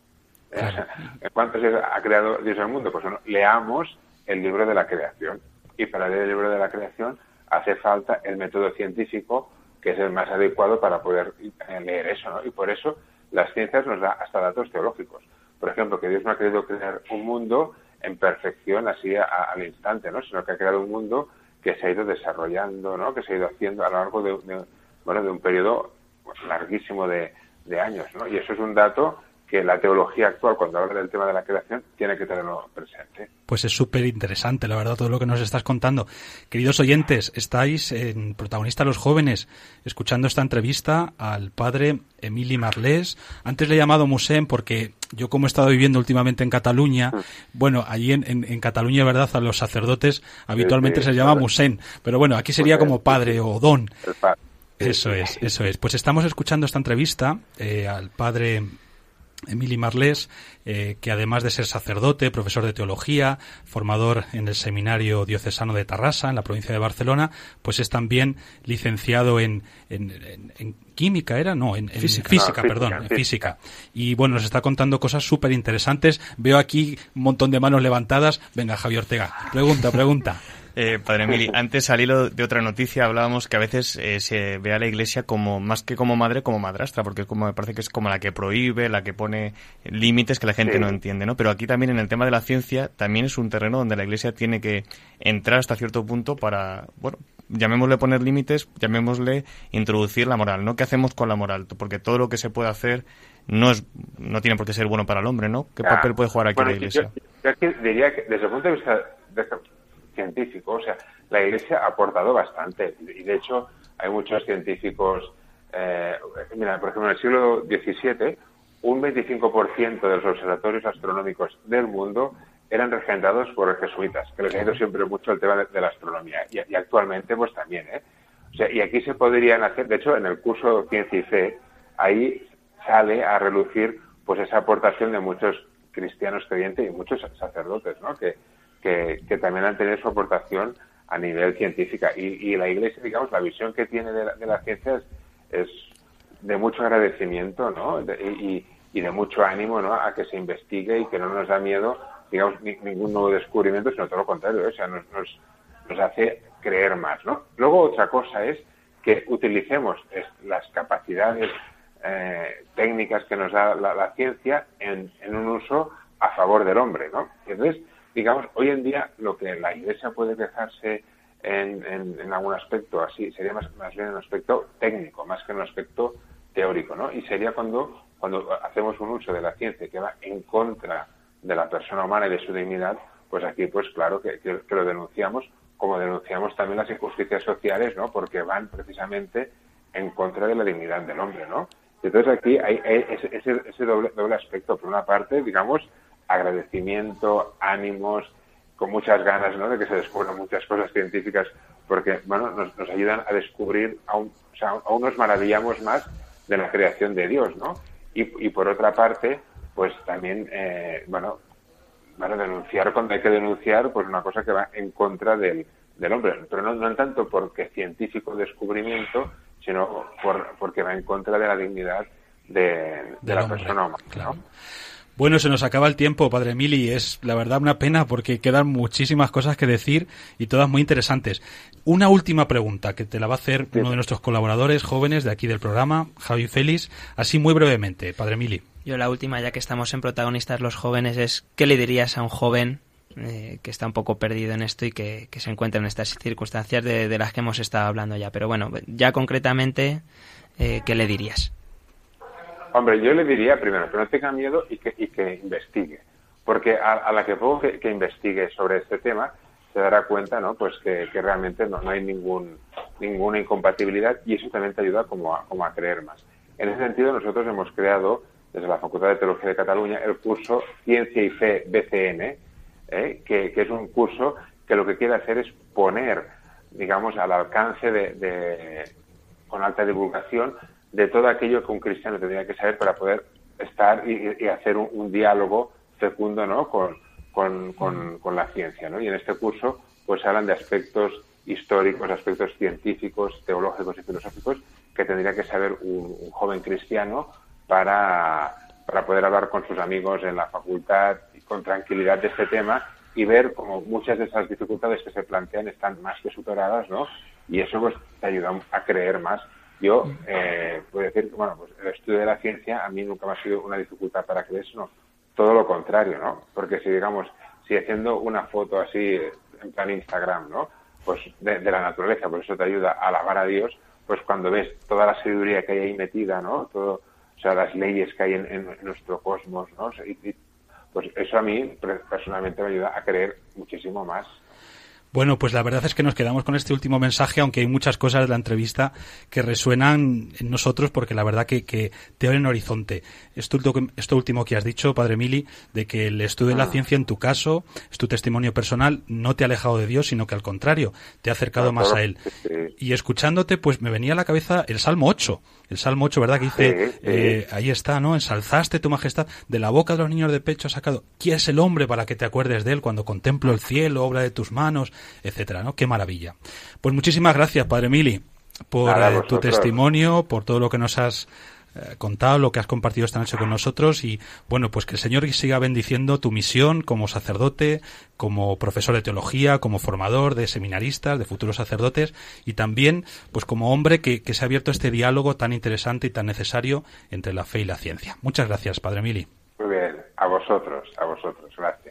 Claro. [laughs] ¿En cuántos días ha creado Dios el mundo? Pues bueno, leamos el libro de la creación. Y para leer el libro de la creación hace falta el método científico que es el más adecuado para poder leer eso, ¿no? Y por eso las ciencias nos da hasta datos teológicos. Por ejemplo, que Dios no ha querido crear un mundo en perfección así a, a, al instante, ¿no? Sino que ha creado un mundo que se ha ido desarrollando, ¿no? Que se ha ido haciendo a lo largo de, de bueno, de un periodo pues, larguísimo de, de años, ¿no? Y eso es un dato que la teología actual, cuando habla del tema de la creación, tiene que tenerlo presente. Pues es súper interesante, la verdad, todo lo que nos estás contando. Queridos oyentes, estáis en Protagonista los Jóvenes, escuchando esta entrevista al padre Emili Marlés. Antes le he llamado Musén porque yo como he estado viviendo últimamente en Cataluña, bueno, allí en, en, en Cataluña, ¿verdad? A los sacerdotes habitualmente sí, sí, se llama Musén, pero bueno, aquí sería como padre o don. Eso es, eso es. Pues estamos escuchando esta entrevista eh, al padre Emili Marlés, eh, que además de ser sacerdote, profesor de teología, formador en el Seminario Diocesano de Tarrasa, en la provincia de Barcelona, pues es también licenciado en, en, en, en química, ¿era? No, en, física, física, no, perdón, física, en física. Y bueno, nos está contando cosas súper interesantes. Veo aquí un montón de manos levantadas. Venga, Javier Ortega, pregunta, pregunta. Eh, padre Emili, [laughs] antes al hilo de otra noticia hablábamos que a veces eh, se ve a la Iglesia como más que como madre, como madrastra, porque como me parece que es como la que prohíbe, la que pone límites que la gente sí. no entiende, ¿no? Pero aquí también en el tema de la ciencia también es un terreno donde la Iglesia tiene que entrar hasta cierto punto para, bueno, llamémosle poner límites, llamémosle introducir la moral, ¿no? ¿Qué hacemos con la moral? Porque todo lo que se puede hacer no es no tiene por qué ser bueno para el hombre, ¿no? ¿Qué ya. papel puede jugar aquí bueno, la Iglesia? Yo, diría que desde el punto de vista de científico. O sea, la Iglesia ha aportado bastante. Y de hecho, hay muchos científicos. Eh, mira, por ejemplo, en el siglo XVII, un 25% de los observatorios astronómicos del mundo eran regentados por jesuitas, que les ha ido siempre mucho el tema de, la astronomía. Y, y, actualmente, pues también, ¿eh? O sea, y aquí se podrían hacer, de hecho, en el curso Ciencia y Fe, ahí sale a relucir pues esa aportación de muchos cristianos creyentes y muchos sacerdotes, ¿no? Que, que, también han tenido su aportación a nivel científica. Y, y la Iglesia, digamos, la visión que tiene de la, de la ciencia es, es de mucho agradecimiento, ¿no? Y, y de mucho ánimo, ¿no? A que se investigue y que no nos da miedo, digamos, ni- ningún nuevo descubrimiento, sino todo lo contrario, ¿eh? o sea, nos, nos, hace creer más, ¿no? Luego otra cosa es que utilicemos las capacidades eh, técnicas que nos da la, la ciencia en, en un uso a favor del hombre, ¿no? Entonces, digamos, hoy en día lo que la Iglesia puede dejarse en, en, en algún aspecto así sería más, más bien un aspecto técnico, más que un aspecto teórico, ¿no? Y sería cuando, cuando hacemos un uso de la ciencia que va en contra de la persona humana y de su dignidad, pues aquí, pues claro que, lo denunciamos, como denunciamos también las injusticias sociales, ¿no? Porque van precisamente en contra de la dignidad del hombre, ¿no? Entonces aquí hay, hay ese- ese doble, doble aspecto. Por una parte, digamos, agradecimiento, ánimos, con muchas ganas ¿no? de que se descubran muchas cosas científicas, porque bueno, nos, nos ayudan a descubrir, aún, o sea, aún nos maravillamos más de la creación de Dios, ¿no? Y, y por otra parte, pues también, eh, bueno, bueno, denunciar cuando hay que denunciar, pues una cosa que va en contra del, del hombre, pero no, no en tanto porque científico descubrimiento, sino por, porque va en contra de la dignidad de, la hombre, persona humana. ¿no? Bueno, se nos acaba el tiempo, Padre Mili. Es la verdad una pena porque quedan muchísimas cosas que decir y todas muy interesantes. Una última pregunta que te la va a hacer uno de nuestros colaboradores jóvenes de aquí del programa, Javi Félix, así muy brevemente, Padre Mili. Yo la última, ya que estamos en protagonistas los jóvenes, es ¿qué le dirías a un joven eh, que está un poco perdido en esto y que, que se encuentra en estas circunstancias de, de las que hemos estado hablando ya? Pero bueno, ya concretamente, eh, ¿qué le dirías? Hombre, yo le diría primero que no tenga miedo y que, y que investigue, porque a, la que pongo que, investigue sobre este tema se dará cuenta, ¿no? Pues que, que realmente no, no hay ningún, ninguna incompatibilidad y eso también te ayuda como a, como a creer más. En ese sentido, nosotros hemos creado desde la Facultad de Teología de Cataluña el curso Ciencia y Fe BCN, ¿eh? que, que es un curso que lo que quiere hacer es poner, digamos, al alcance de, de- con alta divulgación de todo aquello que un cristiano tendría que saber para poder estar y, hacer un, diálogo fecundo ¿no? con, con, con- la ciencia. ¿no? Y en este curso pues hablan de aspectos históricos, aspectos científicos, teológicos y filosóficos que tendría que saber un, un joven cristiano para, para poder hablar con sus amigos en la facultad y con tranquilidad de este tema y ver como muchas de esas dificultades que se plantean están más que superadas, ¿no? Y eso pues te ayuda a creer más. Yo eh, puedo decir que bueno, pues el estudio de la ciencia a mí nunca me ha sido una dificultad para creer, sino todo lo contrario, ¿no? Porque si digamos, si haciendo una foto así en plan Instagram, ¿no? Pues de, la naturaleza, pues eso te ayuda a alabar a Dios, pues cuando ves toda la sabiduría que hay ahí metida, ¿no? Todo, o sea, las leyes que hay en, en nuestro cosmos, ¿no? Pues eso a mí personalmente me ayuda a creer muchísimo más. Bueno, pues la verdad es que nos quedamos con este último mensaje, aunque hay muchas cosas de la entrevista que resuenan en nosotros, porque la verdad que, que te abren horizonte. Esto, esto último que has dicho, Padre Mili, de que el estudio de la Ah. ciencia, en tu caso, es tu testimonio personal, no te ha alejado de Dios, sino que al contrario, te ha acercado más a Él. Y escuchándote, pues me venía a la cabeza el Salmo 8. El Salmo 8, ¿verdad? Que dice, Sí, sí. eh, ahí está, ¿no? Ensalzaste tu majestad, de la boca de los niños de pecho has sacado. ¿Quién es el hombre para que te acuerdes de él cuando contemplo el cielo, obra de tus manos, etcétera, ¿no? Qué maravilla. Pues muchísimas gracias, Padre Mili, por Nada, eh, tu testimonio, por todo lo que nos has eh, contado, lo que has compartido esta noche con nosotros y bueno, pues que el Señor siga bendiciendo tu misión como sacerdote, como profesor de teología, como formador de seminaristas, de futuros sacerdotes y también pues como hombre que, que se ha abierto este diálogo tan interesante y tan necesario entre la fe y la ciencia. Muchas gracias, Padre Mili. Muy bien, a vosotros, a vosotros, gracias.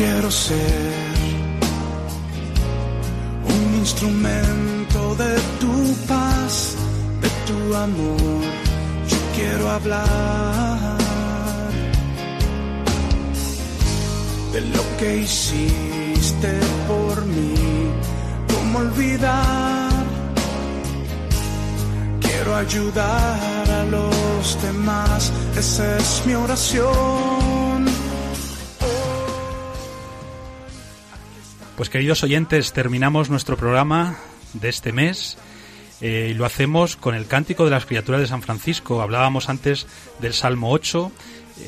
Quiero ser un instrumento de tu paz, de tu amor. Yo quiero hablar de lo que hiciste por mí. ¿Cómo olvidar? Quiero ayudar a los demás. Esa es mi oración. Pues queridos oyentes, terminamos nuestro programa de este mes eh, y lo hacemos con el cántico de las criaturas de San Francisco. Hablábamos antes del Salmo 8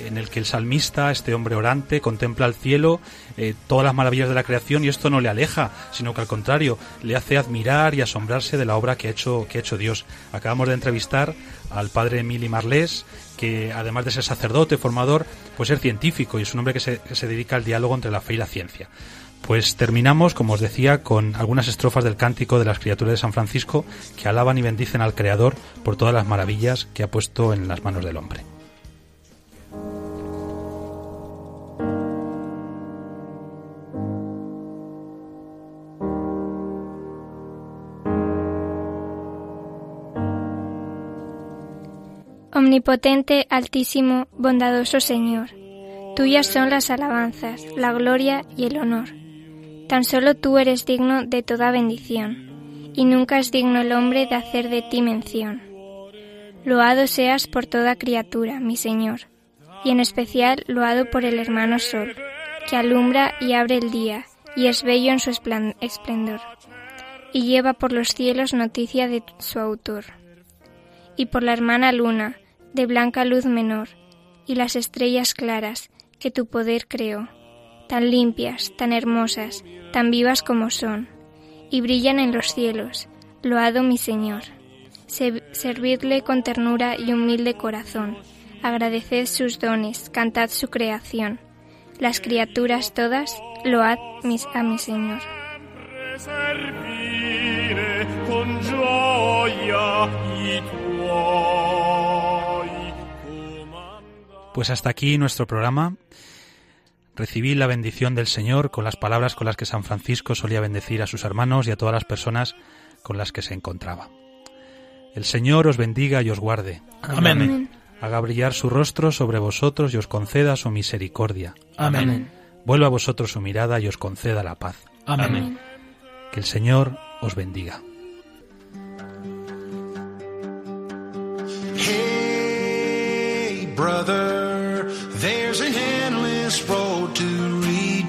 en el que el salmista, este hombre orante, contempla el cielo, eh, todas las maravillas de la creación y esto no le aleja, sino que al contrario, le hace admirar y asombrarse de la obra que ha hecho, que ha hecho Dios. Acabamos de entrevistar al padre Emili Marlés, que además de ser sacerdote, formador, pues es científico y es un hombre que se dedica al diálogo entre la fe y la ciencia. Pues terminamos, como os decía, con algunas estrofas del cántico de las criaturas de San Francisco que alaban y bendicen al Creador por todas las maravillas que ha puesto en las manos del hombre. Omnipotente, altísimo, bondadoso Señor, tuyas son las alabanzas, la gloria y el honor. Tan solo tú eres digno de toda bendición, y nunca es digno el hombre de hacer de ti mención. Loado seas por toda criatura, mi Señor, y en especial loado por el hermano Sol, que alumbra y abre el día, y es bello en su esplendor, y lleva por los cielos noticia de su autor, y por la hermana luna, de blanca luz menor, y las estrellas claras que tu poder creó, tan limpias, tan hermosas, tan vivas como son, y brillan en los cielos. Loado mi Señor. Se- servidle con ternura y humilde corazón. Agradeced sus dones, cantad su creación. Las criaturas todas, load mis, a mi Señor. Pues hasta aquí nuestro programa. Recibí la bendición del Señor con las palabras con las que San Francisco solía bendecir a sus hermanos y a todas las personas con las que se encontraba. El Señor os bendiga y os guarde. Amén. Amén. Haga brillar su rostro sobre vosotros y os conceda su misericordia. Amén. Vuelva a vosotros su mirada y os conceda la paz. Amén. Que el Señor os bendiga. Hey, brother, there's an endless road to